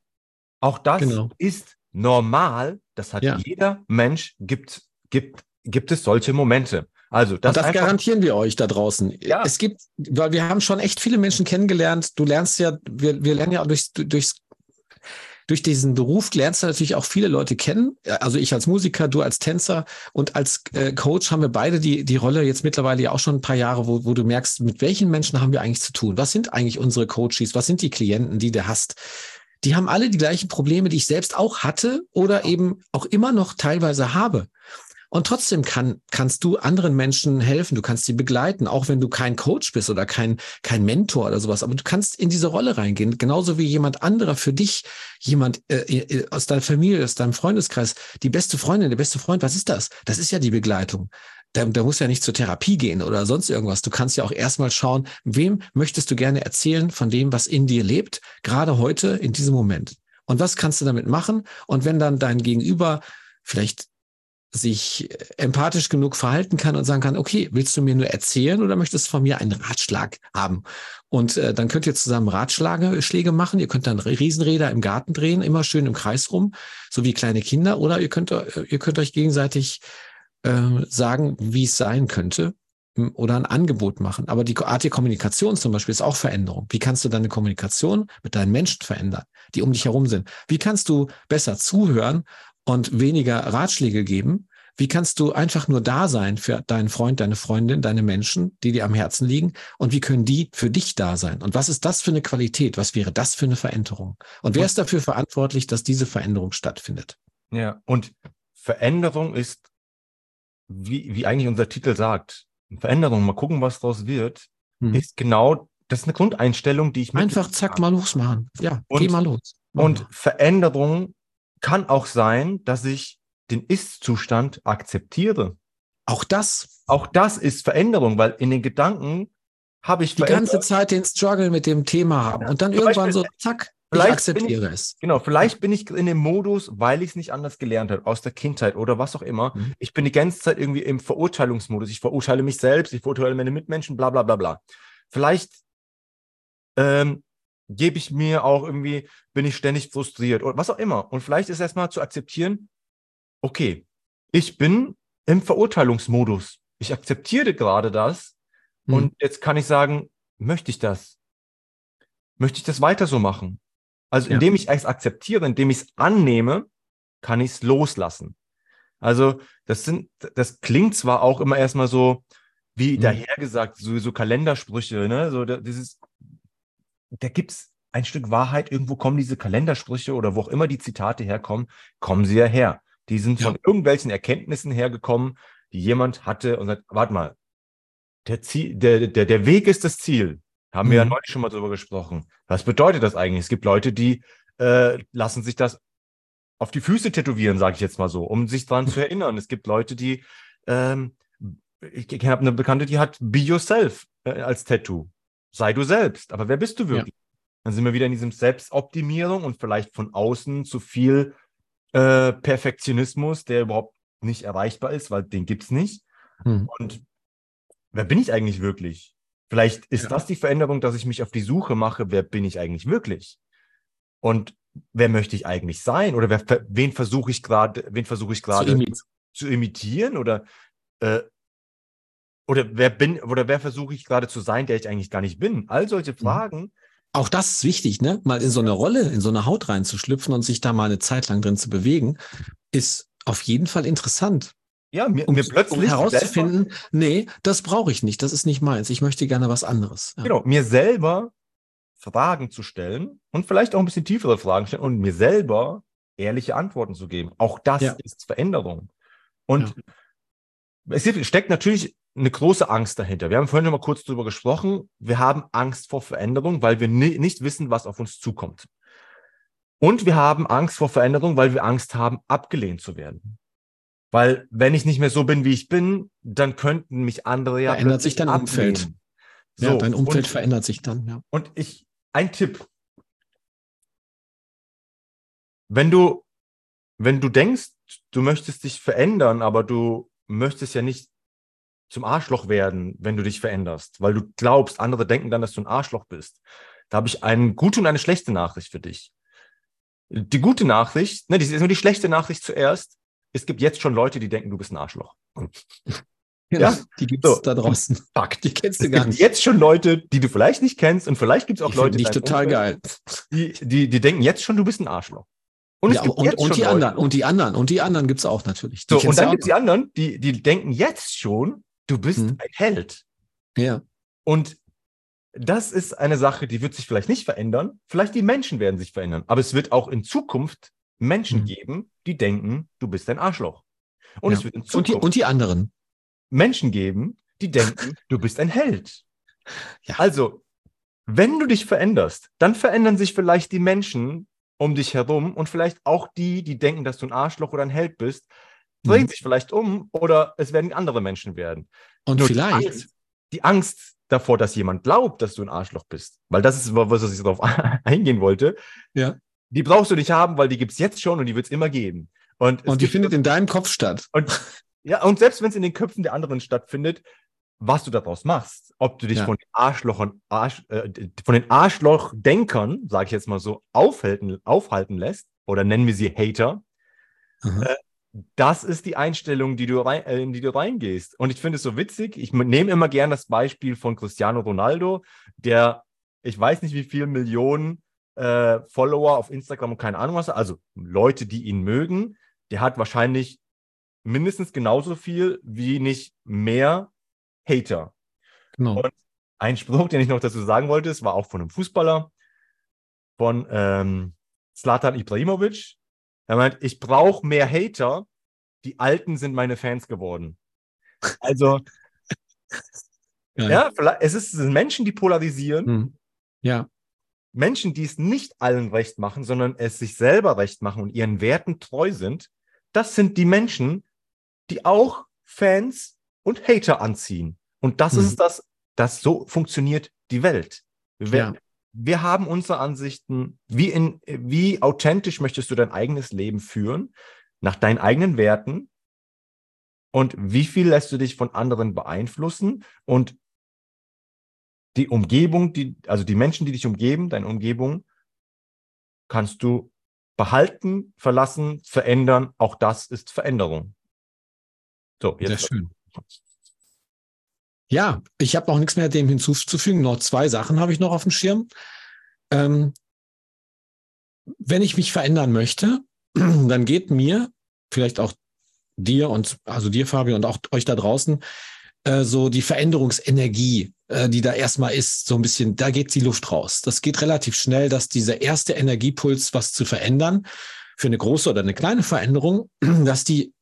Auch das genau. ist normal. Das hat ja. jeder Mensch, gibt, gibt, gibt es solche Momente. Also das, das garantieren wir euch da draußen. Ja. Es gibt, weil wir haben schon echt viele Menschen kennengelernt. Du lernst ja, wir, wir lernen ja durchs, durchs durch diesen Beruf lernst du natürlich auch viele Leute kennen. Also ich als Musiker, du als Tänzer und als äh, Coach haben wir beide die, die Rolle jetzt mittlerweile ja auch schon ein paar Jahre, wo, wo du merkst, mit welchen Menschen haben wir eigentlich zu tun? Was sind eigentlich unsere Coaches? Was sind die Klienten, die du hast? Die haben alle die gleichen Probleme, die ich selbst auch hatte oder eben auch immer noch teilweise habe. Und trotzdem kann, kannst du anderen Menschen helfen, du kannst sie begleiten, auch wenn du kein Coach bist oder kein, kein Mentor oder sowas. Aber du kannst in diese Rolle reingehen, genauso wie jemand anderer für dich, jemand äh, äh aus deiner Familie, aus deinem Freundeskreis, die beste Freundin, der beste Freund, was ist das? Das ist ja die Begleitung. Da, da muss ja nicht zur Therapie gehen oder sonst irgendwas. Du kannst ja auch erstmal schauen, wem möchtest du gerne erzählen von dem, was in dir lebt, gerade heute in diesem Moment. Und was kannst du damit machen? Und wenn dann dein Gegenüber vielleicht sich empathisch genug verhalten kann und sagen kann, okay, willst du mir nur erzählen oder möchtest du von mir einen Ratschlag haben? Und äh, dann könnt ihr zusammen Ratschläge machen. Ihr könnt dann Riesenräder im Garten drehen, immer schön im Kreis rum, so wie kleine Kinder. Oder ihr könnt, äh, ihr könnt euch gegenseitig äh, sagen, wie es sein könnte oder ein Angebot machen. Aber die Art der Kommunikation zum Beispiel ist auch Veränderung. Wie kannst du deine Kommunikation mit deinen Menschen verändern, die um dich herum sind? Wie kannst du besser zuhören und weniger Ratschläge geben? Wie kannst du einfach nur da sein für deinen Freund, deine Freundin, deine Menschen, die dir am Herzen liegen? Und wie können die für dich da sein? Und was ist das für eine Qualität? Was wäre das für eine Veränderung? Und wer ist dafür verantwortlich, dass diese Veränderung stattfindet? Ja, und Veränderung ist, wie, wie eigentlich unser Titel sagt, Veränderung, mal gucken, was daraus wird, hm. ist genau, das ist eine Grundeinstellung, die ich Einfach zack, mal losmachen. Ja, und, geh mal los. Mach und mal. Veränderung kann auch sein, dass ich den Ist-Zustand akzeptiere. Auch das. Auch das ist Veränderung, weil in den Gedanken habe ich die ganze Zeit den Struggle mit dem Thema haben und dann irgendwann so, zack, ich akzeptiere ich, es. Genau, vielleicht bin ich in dem Modus, weil ich es nicht anders gelernt habe, aus der Kindheit oder was auch immer. Mhm. Ich bin die ganze Zeit irgendwie im Verurteilungsmodus. Ich verurteile mich selbst, ich verurteile meine Mitmenschen, bla bla bla bla. Vielleicht ähm, gebe ich mir auch irgendwie, bin ich ständig frustriert oder was auch immer. Und vielleicht ist erstmal zu akzeptieren, okay, ich bin im Verurteilungsmodus. Ich akzeptiere gerade das. Mhm. Und jetzt kann ich sagen, möchte ich das? Möchte ich das weiter so machen? Also indem ja. ich es akzeptiere, indem ich es annehme, kann ich es loslassen. Also das sind, das klingt zwar auch immer erstmal so wie mhm. dahergesagt, sowieso Kalendersprüche, ne? So dieses, da gibt's ein Stück Wahrheit. Irgendwo kommen diese Kalendersprüche oder wo auch immer die Zitate herkommen, kommen sie ja her. Die sind von irgendwelchen Erkenntnissen hergekommen, die jemand hatte und sagt, warte mal, der, Ziel, der, der, der Weg ist das Ziel. Haben mhm. wir ja mhm. neulich schon mal drüber gesprochen. Was bedeutet das eigentlich? Es gibt Leute, die äh, lassen sich das auf die Füße tätowieren, sage ich jetzt mal so, um sich daran zu erinnern. Es gibt Leute, die, ähm, ich, ich habe eine Bekannte, die hat Be Yourself äh, als Tattoo. Sei du selbst. Aber wer bist du wirklich? Ja. Dann sind wir wieder in diesem Selbstoptimierung und vielleicht von außen zu viel äh, Perfektionismus, der überhaupt nicht erreichbar ist, weil den gibt's nicht. Hm. Und wer bin ich eigentlich wirklich? Vielleicht ist ja. das die Veränderung, dass ich mich auf die Suche mache, wer bin ich eigentlich wirklich? Und wer möchte ich eigentlich sein? Oder wer, wen versuche ich gerade, wen versuche ich gerade zu, zu, imitieren? Oder, äh, oder wer bin, oder wer versuche ich gerade zu sein, der ich eigentlich gar nicht bin? All solche mhm. Fragen. Auch das ist wichtig, ne? Mal in so eine Rolle, in so eine Haut reinzuschlüpfen und sich da mal eine Zeit lang drin zu bewegen, ist auf jeden Fall interessant. Ja, mir, um, mir plötzlich um herauszufinden, selber, nee, das brauche ich nicht, das ist nicht meins. Ich möchte gerne was anderes. Ja. Genau, mir selber Fragen zu stellen und vielleicht auch ein bisschen tiefere Fragen stellen und mir selber ehrliche Antworten zu geben. Auch das ja. ist Veränderung. Und ja. es steckt natürlich eine große Angst dahinter. Wir haben vorhin noch mal kurz darüber gesprochen. Wir haben Angst vor Veränderung, weil wir nicht wissen, was auf uns zukommt. Und wir haben Angst vor Veränderung, weil wir Angst haben, abgelehnt zu werden. Weil wenn ich nicht mehr so bin, wie ich bin, dann könnten mich andere ja. Verändert sich dein ablehnen. Umfeld. So, ja, dein Umfeld und, verändert sich dann, ja. Und ich, ein Tipp. Wenn du, wenn du denkst, du möchtest dich verändern, aber du möchtest ja nicht zum Arschloch werden, wenn du dich veränderst, weil du glaubst, andere denken dann, dass du ein Arschloch bist. Da habe ich eine gute und eine schlechte Nachricht für dich. Die gute Nachricht, ne, die ist nur die schlechte Nachricht zuerst es gibt jetzt schon Leute, die denken, du bist ein Arschloch. Genau, ja, die gibt es so. da draußen. Fakt. Die kennst du gar nicht. Jetzt schon Leute, die du vielleicht nicht kennst und vielleicht gibt es auch die Leute, die total Umfeld, geil. Die, die, die denken jetzt schon, du bist ein Arschloch. Und, ja, und, und die Leute, anderen, und die anderen, und die anderen gibt es auch natürlich. Die so, und dann gibt es die anderen, die, die denken jetzt schon, du bist hm. ein Held. Ja. Und das ist eine Sache, die wird sich vielleicht nicht verändern. Vielleicht die Menschen werden sich verändern. Aber es wird auch in Zukunft Menschen hm. geben, die denken, du bist ein Arschloch. Und ja. es wird in Zukunft und die, und die anderen Menschen geben, die denken, du bist ein Held. Ja. Also, wenn du dich veränderst, dann verändern sich vielleicht die Menschen um dich herum und vielleicht auch die, die denken, dass du ein Arschloch oder ein Held bist, drehen mhm. sich vielleicht um oder es werden andere Menschen werden. Und Nur vielleicht. Die Angst, die Angst, davor, dass jemand glaubt, dass du ein Arschloch bist, weil das ist, was ich darauf eingehen wollte. Ja. Die brauchst du nicht haben, weil die gibt es jetzt schon und die wird es immer geben. Und, und die findet in deinem Kopf statt. Und, ja, und selbst wenn es in den Köpfen der anderen stattfindet, was du daraus machst, ob du dich ja. von den Arschlochern, Arsch, äh, von den Arschlochdenkern, sage ich jetzt mal so, aufhalten, aufhalten lässt, oder nennen wir sie Hater, äh, das ist die Einstellung, die du rein, äh, in die du reingehst. Und ich finde es so witzig. Ich nehme immer gern das Beispiel von Cristiano Ronaldo, der, ich weiß nicht, wie viele Millionen äh, Follower auf Instagram und keine Ahnung was, also Leute, die ihn mögen, der hat wahrscheinlich mindestens genauso viel wie nicht mehr Hater. Genau. Und ein Spruch, den ich noch dazu sagen wollte, es war auch von einem Fußballer, von ähm, Zlatan Ibrahimovic. Er meint, ich brauche mehr Hater, die Alten sind meine Fans geworden. Also, ja, es, ist, es sind Menschen, die polarisieren. Hm. Ja. Menschen, die es nicht allen recht machen, sondern es sich selber recht machen und ihren Werten treu sind, das sind die Menschen, die auch Fans und Hater anziehen. Und das hm. ist das, das so funktioniert die Welt. Wir, ja wir haben unsere Ansichten. Wie, in, wie authentisch möchtest du dein eigenes Leben führen? Nach deinen eigenen Werten? Und wie viel lässt du dich von anderen beeinflussen? Und die Umgebung, die, also die Menschen, die dich umgeben, deine Umgebung, kannst du behalten, verlassen, verändern. Auch das ist Veränderung. So, jetzt. Sehr schön. Ja, ich habe auch nichts mehr dem hinzuzufügen. Noch zwei Sachen habe ich noch auf dem Schirm. Ähm, wenn ich mich verändern möchte, dann geht mir, vielleicht auch dir und also dir, Fabio, und auch euch da draußen, äh, so die Veränderungsenergie, äh, die da erstmal ist, so ein bisschen, da geht die Luft raus. Das geht relativ schnell, dass dieser erste Energiepuls, was zu verändern, für eine große oder eine kleine Veränderung, dass die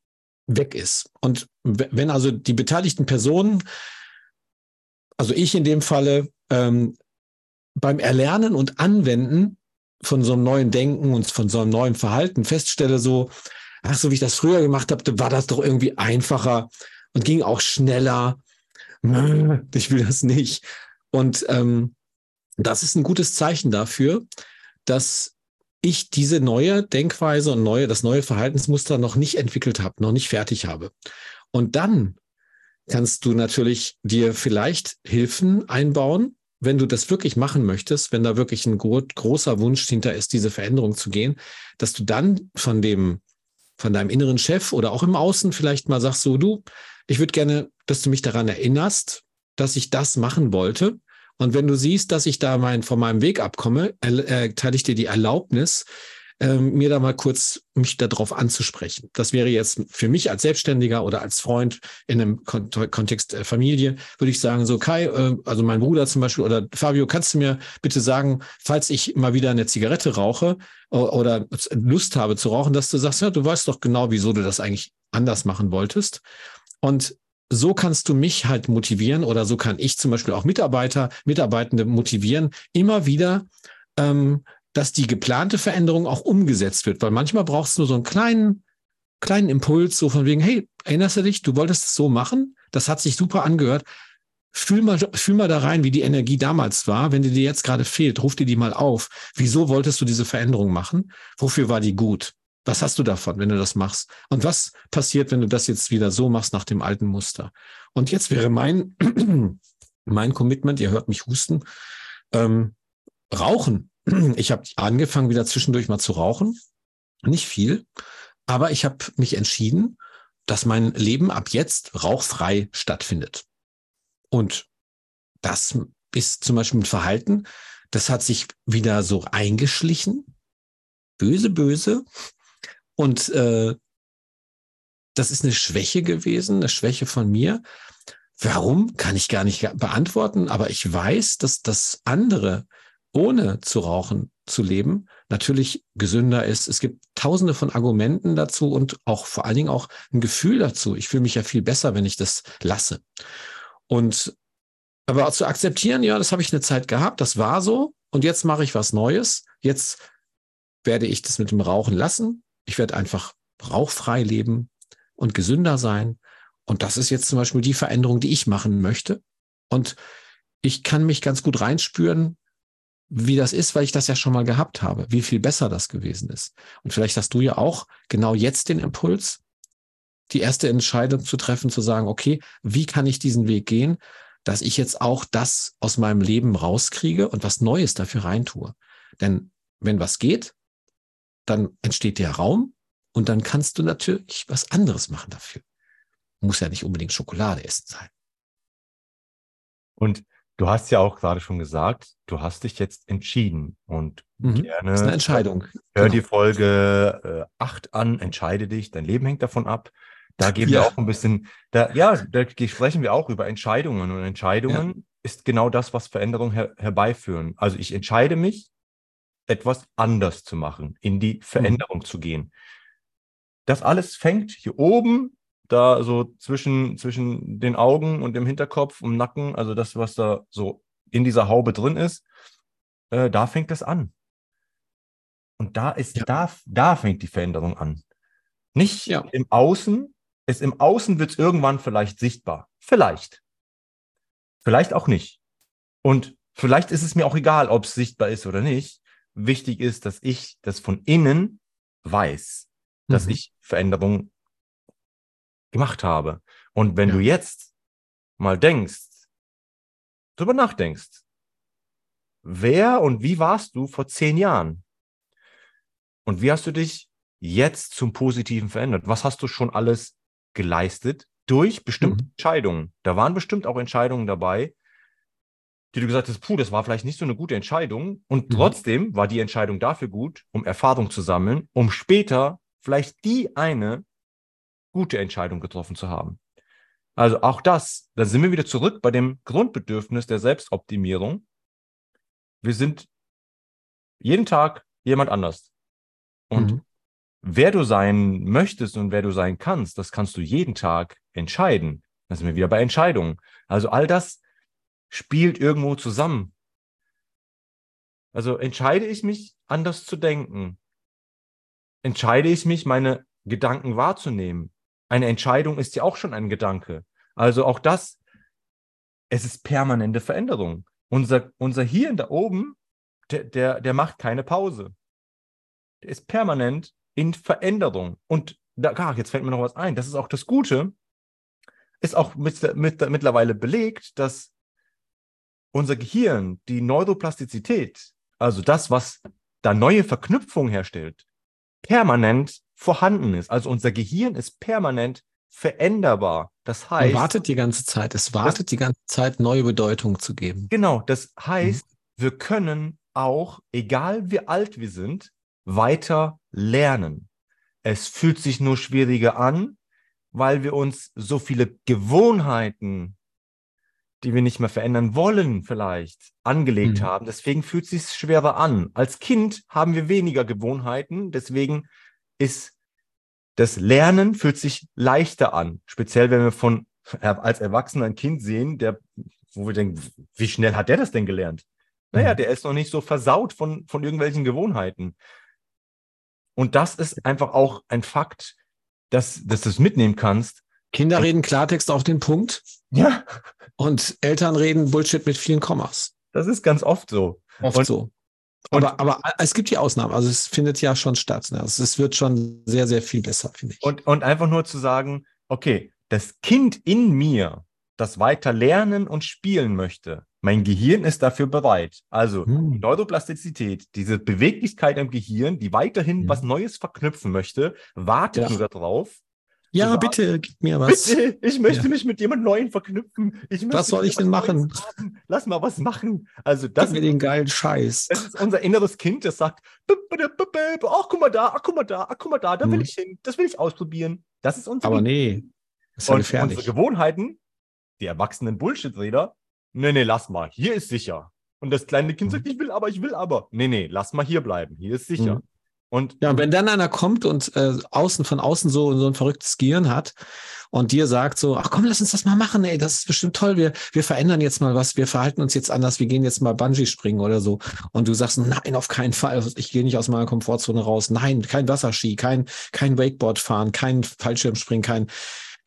weg ist. Und wenn also die beteiligten Personen also ich in dem Falle, ähm, beim Erlernen und Anwenden von so einem neuen Denken und von so einem neuen Verhalten feststelle, so, ach, so wie ich das früher gemacht habe, war das doch irgendwie einfacher und ging auch schneller. Ich will das nicht. Und ähm, das ist ein gutes Zeichen dafür, dass ich diese neue Denkweise und neue, das neue Verhaltensmuster noch nicht entwickelt habe, noch nicht fertig habe. Und dann kannst du natürlich dir vielleicht Hilfen einbauen, wenn du das wirklich machen möchtest, wenn da wirklich ein gro großer Wunsch hinter ist, diese Veränderung zu gehen, dass du dann von dem, von deinem inneren Chef oder auch im Außen vielleicht mal sagst, so du, ich würde gerne, dass du mich daran erinnerst, dass ich das machen wollte. Und wenn du siehst, dass ich da mein, von meinem Weg abkomme, erteile ich dir die Erlaubnis, ähm, mir da mal kurz mich darauf anzusprechen. Das wäre jetzt für mich als Selbstständiger oder als Freund in einem Kon Kontext äh, Familie, würde ich sagen, so Kai, äh, also mein Bruder zum Beispiel oder Fabio, kannst du mir bitte sagen, falls ich mal wieder eine Zigarette rauche oder Lust habe zu rauchen, dass du sagst, ja, du weißt doch genau, wieso du das eigentlich anders machen wolltest. Und so kannst du mich halt motivieren oder so kann ich zum Beispiel auch Mitarbeiter, Mitarbeitende motivieren, immer wieder ähm, dass die geplante Veränderung auch umgesetzt wird, weil manchmal brauchst du nur so einen kleinen, kleinen Impuls, so von wegen, hey, erinnerst du dich, du wolltest es so machen, das hat sich super angehört. Fühl mal, fühl mal da rein, wie die Energie damals war. Wenn die dir jetzt gerade fehlt, ruf dir die mal auf. Wieso wolltest du diese Veränderung machen? Wofür war die gut? Was hast du davon, wenn du das machst? Und was passiert, wenn du das jetzt wieder so machst nach dem alten Muster? Und jetzt wäre mein, mein Commitment, ihr hört mich husten, ähm, Rauchen ich habe angefangen, wieder zwischendurch mal zu rauchen. Nicht viel, aber ich habe mich entschieden, dass mein Leben ab jetzt rauchfrei stattfindet. Und das ist zum Beispiel ein Verhalten, das hat sich wieder so eingeschlichen. Böse, böse. Und äh, das ist eine Schwäche gewesen, eine Schwäche von mir. Warum, kann ich gar nicht beantworten, aber ich weiß, dass das andere ohne zu rauchen zu leben natürlich gesünder ist. Es gibt tausende von Argumenten dazu und auch vor allen Dingen auch ein Gefühl dazu. Ich fühle mich ja viel besser, wenn ich das lasse. Und aber zu akzeptieren, ja, das habe ich eine Zeit gehabt, das war so und jetzt mache ich was Neues. Jetzt werde ich das mit dem Rauchen lassen. Ich werde einfach rauchfrei leben und gesünder sein. Und das ist jetzt zum Beispiel die Veränderung, die ich machen möchte. Und ich kann mich ganz gut reinspüren, wie das ist, weil ich das ja schon mal gehabt habe, wie viel besser das gewesen ist. Und vielleicht hast du ja auch genau jetzt den Impuls, die erste Entscheidung zu treffen, zu sagen, okay, wie kann ich diesen Weg gehen, dass ich jetzt auch das aus meinem Leben rauskriege und was Neues dafür reintue. Denn wenn was geht, dann entsteht der Raum und dann kannst du natürlich was anderes machen dafür. Muss ja nicht unbedingt Schokolade essen sein. Und du hast ja auch gerade schon gesagt, du hast dich jetzt entschieden und mhm. gerne. Das ist eine Entscheidung. Hör genau. die Folge äh, 8 an, entscheide dich, dein Leben hängt davon ab. Da geben ja. wir auch ein bisschen, da, ja, da sprechen wir auch über Entscheidungen und Entscheidungen ja. ist genau das, was Veränderungen her herbeiführen. Also ich entscheide mich, etwas anders zu machen, in die Veränderung mhm. zu gehen. Das alles fängt hier oben, da so zwischen, zwischen den Augen und dem Hinterkopf und Nacken, also das, was da so in dieser Haube drin ist, äh, da fängt das an. Und da ist, ja. da, da fängt die Veränderung an. Nicht ja. im Außen, es im Außen wird es irgendwann vielleicht sichtbar. Vielleicht. Vielleicht auch nicht. Und vielleicht ist es mir auch egal, ob es sichtbar ist oder nicht wichtig ist, dass ich das von innen weiß, dass mhm. ich Veränderungen gemacht habe. Und wenn ja. du jetzt mal denkst, drüber nachdenkst, wer und wie warst du vor zehn Jahren? Und wie hast du dich jetzt zum Positiven verändert? Was hast du schon alles geleistet durch bestimmte mhm. Entscheidungen? Da waren bestimmt auch Entscheidungen dabei, die du gesagt hast, puh, das war vielleicht nicht so eine gute Entscheidung. Und mhm. trotzdem war die Entscheidung dafür gut, um Erfahrung zu sammeln, um später vielleicht die eine gute Entscheidung getroffen zu haben. Also auch das, da sind wir wieder zurück bei dem Grundbedürfnis der Selbstoptimierung. Wir sind jeden Tag jemand anders. Und mhm. wer du sein möchtest und wer du sein kannst, das kannst du jeden Tag entscheiden. Da sind wir wieder bei Entscheidungen. Also all das spielt irgendwo zusammen. Also entscheide ich mich, anders zu denken, entscheide ich mich, meine Gedanken wahrzunehmen. Eine Entscheidung ist ja auch schon ein Gedanke. Also auch das, es ist permanente Veränderung. Unser, unser Hirn da oben, der, der, der macht keine Pause. Der ist permanent in Veränderung. Und da, ach, jetzt fällt mir noch was ein. Das ist auch das Gute. Ist auch mit, mit, mittlerweile belegt, dass unser Gehirn, die Neuroplastizität, also das, was da neue Verknüpfungen herstellt, permanent vorhanden ist. Also unser Gehirn ist permanent veränderbar. Das heißt. Es wartet die ganze Zeit. Es wartet das, die ganze Zeit, neue Bedeutung zu geben. Genau. Das heißt, mhm. wir können auch, egal wie alt wir sind, weiter lernen. Es fühlt sich nur schwieriger an, weil wir uns so viele Gewohnheiten die wir nicht mehr verändern wollen, vielleicht angelegt mhm. haben. Deswegen fühlt es sich schwerer an. Als Kind haben wir weniger Gewohnheiten, deswegen ist das Lernen fühlt sich leichter an. Speziell, wenn wir von als Erwachsener ein Kind sehen, der, wo wir denken, wie schnell hat der das denn gelernt? Naja, mhm. der ist noch nicht so versaut von, von irgendwelchen Gewohnheiten. Und das ist einfach auch ein Fakt, dass, dass du es mitnehmen kannst. Kinder reden Klartext auf den Punkt. Ja. Und Eltern reden Bullshit mit vielen Kommas. Das ist ganz oft so. Oft und, so. Aber, aber es gibt die Ausnahmen. Also es findet ja schon statt. Ne? Also es wird schon sehr, sehr viel besser, finde ich. Und, und einfach nur zu sagen, okay, das Kind in mir, das weiter lernen und spielen möchte, mein Gehirn ist dafür bereit. Also hm. Neuroplastizität, diese Beweglichkeit im Gehirn, die weiterhin hm. was Neues verknüpfen möchte, wartet ja. nur darauf, ja, sagen, bitte, gib mir was. Bitte, ich möchte ja. mich mit jemand Neuen verknüpfen. was soll ich denn machen? Lass mal was machen. Also das gib mir den geilen Scheiß. Das ist unser inneres Kind, das sagt, ach, guck mal da, ach, guck mal da, ach, guck mal da, da will hm. ich hin, das will ich ausprobieren. Das ist unser Aber nee, das ist ja gefährlich. unsere Gewohnheiten, die erwachsenen Bullshit-Räder, nee, nee, lass mal, hier ist sicher. Und das kleine Kind sagt, ich will aber, ich will aber. Nee, nee, lass mal hier bleiben. Hier ist sicher. Mhm. Und ja, wenn dann einer kommt und äh, außen von außen so, so ein verrücktes Gehirn hat und dir sagt so, ach komm, lass uns das mal machen, ey, das ist bestimmt toll, wir, wir verändern jetzt mal was, wir verhalten uns jetzt anders, wir gehen jetzt mal Bungee springen oder so. Und du sagst, nein, auf keinen Fall, ich gehe nicht aus meiner Komfortzone raus, nein, kein Wasserski, kein, kein Wakeboard fahren, kein Fallschirmspringen, kein,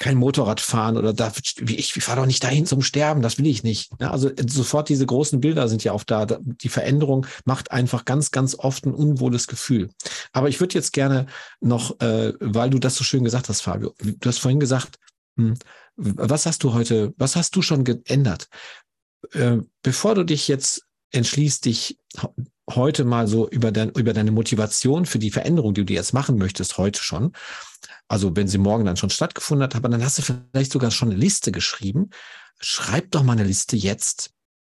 kein Motorrad fahren oder da, wie ich, ich fahre doch nicht dahin zum Sterben, das will ich nicht. Ja, also äh, sofort diese großen Bilder sind ja auch da. Die Veränderung macht einfach ganz, ganz oft ein unwohles Gefühl. Aber ich würde jetzt gerne noch, äh, weil du das so schön gesagt hast, Fabio, du hast vorhin gesagt, hm, was hast du heute, was hast du schon geändert? Äh, bevor du dich jetzt entschließt, dich heute mal so über, dein, über deine Motivation für die Veränderung, die du jetzt machen möchtest, heute schon, also wenn sie morgen dann schon stattgefunden hat, aber dann hast du vielleicht sogar schon eine Liste geschrieben. Schreib doch mal eine Liste jetzt,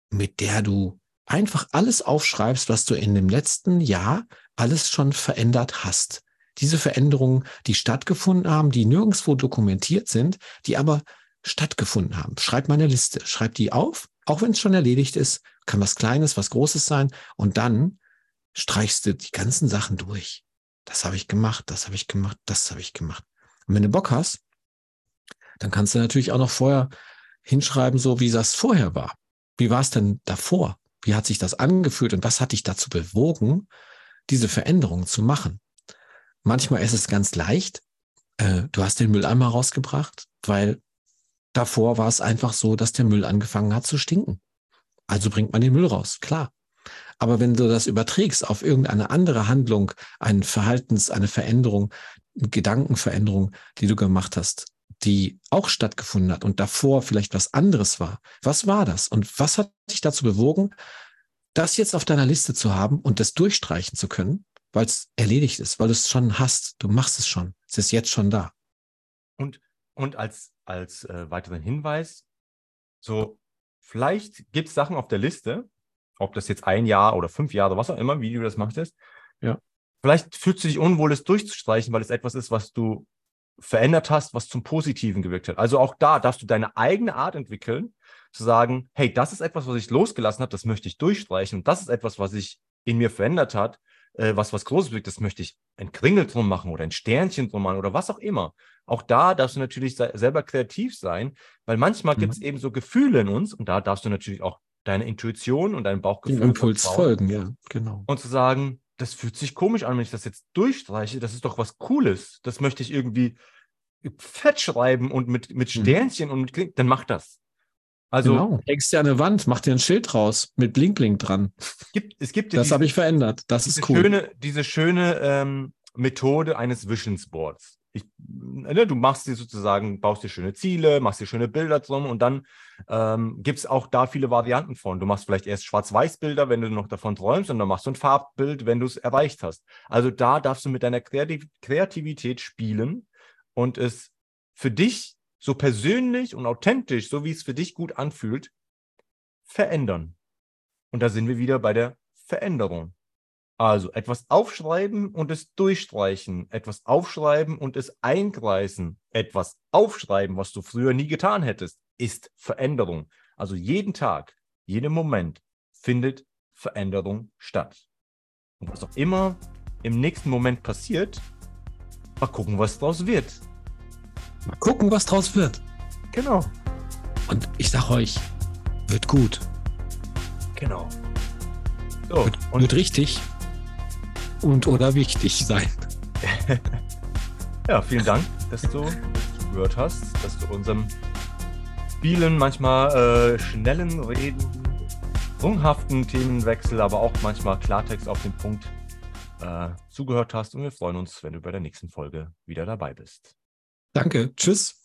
mit der du einfach alles aufschreibst, was du in dem letzten Jahr alles schon verändert hast. Diese Veränderungen, die stattgefunden haben, die nirgendwo dokumentiert sind, die aber stattgefunden haben. Schreib mal eine Liste, schreib die auf, auch wenn es schon erledigt ist, kann was Kleines, was Großes sein und dann streichst du die ganzen Sachen durch. Das habe ich gemacht, das habe ich gemacht, das habe ich gemacht. Und wenn du Bock hast, dann kannst du natürlich auch noch vorher hinschreiben, so wie das vorher war. Wie war es denn davor? Wie hat sich das angefühlt und was hat dich dazu bewogen, diese Veränderung zu machen? Manchmal ist es ganz leicht. Äh, du hast den Mülleimer rausgebracht, weil davor war es einfach so, dass der Müll angefangen hat zu stinken. Also bringt man den Müll raus, klar. Aber wenn du das überträgst auf irgendeine andere Handlung, ein Verhaltens, eine Veränderung, Gedankenveränderung, die du gemacht hast, die auch stattgefunden hat und davor vielleicht was anderes war. Was war das? Und was hat dich dazu bewogen, das jetzt auf deiner Liste zu haben und das durchstreichen zu können, weil es erledigt ist, weil du es schon hast. Du machst es schon. Es ist jetzt schon da. Und, und als, als äh, weiteren Hinweis, so vielleicht gibt es Sachen auf der Liste, ob das jetzt ein Jahr oder fünf Jahre, was auch immer, wie du das machst, ja. Vielleicht fühlst du dich unwohl, es durchzustreichen, weil es etwas ist, was du verändert hast, was zum Positiven gewirkt hat. Also auch da darfst du deine eigene Art entwickeln, zu sagen, hey, das ist etwas, was ich losgelassen habe, das möchte ich durchstreichen und das ist etwas, was sich in mir verändert hat, äh, was was Großes wirkt, das möchte ich ein Kringel drum machen oder ein Sternchen drum machen oder was auch immer. Auch da darfst du natürlich selber kreativ sein, weil manchmal mhm. gibt es eben so Gefühle in uns und da darfst du natürlich auch deine Intuition und dein Bauchgefühl. Den Impuls folgen, ja, genau. Und zu sagen, das fühlt sich komisch an, wenn ich das jetzt durchstreiche. Das ist doch was Cooles. Das möchte ich irgendwie fett schreiben und mit, mit mhm. Sternchen mhm. und mit Kling. Dann mach das. Also, genau. Hängst dir an eine Wand, mach dir ein Schild raus mit Blink Blink dran. Gibt, es gibt das habe ich verändert. Das ist cool. Schöne, diese schöne ähm, Methode eines Visionsboards ich, ne, du machst dir sozusagen, baust dir schöne Ziele, machst dir schöne Bilder drum und dann ähm, gibt es auch da viele Varianten von. Du machst vielleicht erst Schwarz-Weiß-Bilder, wenn du noch davon träumst, und dann machst du ein Farbbild, wenn du es erreicht hast. Also da darfst du mit deiner Kreativ Kreativität spielen und es für dich so persönlich und authentisch, so wie es für dich gut anfühlt, verändern. Und da sind wir wieder bei der Veränderung. Also etwas aufschreiben und es durchstreichen, etwas aufschreiben und es einkreisen, etwas aufschreiben, was du früher nie getan hättest, ist Veränderung. Also jeden Tag, jeden Moment findet Veränderung statt. Und was auch immer im nächsten Moment passiert, mal gucken, was draus wird. Mal gucken, was draus wird. Genau. Und ich sag euch, wird gut. Genau. So, wird, und wird richtig und oder wichtig sein. ja, vielen Dank, dass du zugehört hast, dass du unserem vielen, manchmal äh, schnellen Reden, sprunghaften Themenwechsel, aber auch manchmal Klartext auf den Punkt äh, zugehört hast. Und wir freuen uns, wenn du bei der nächsten Folge wieder dabei bist. Danke. Tschüss.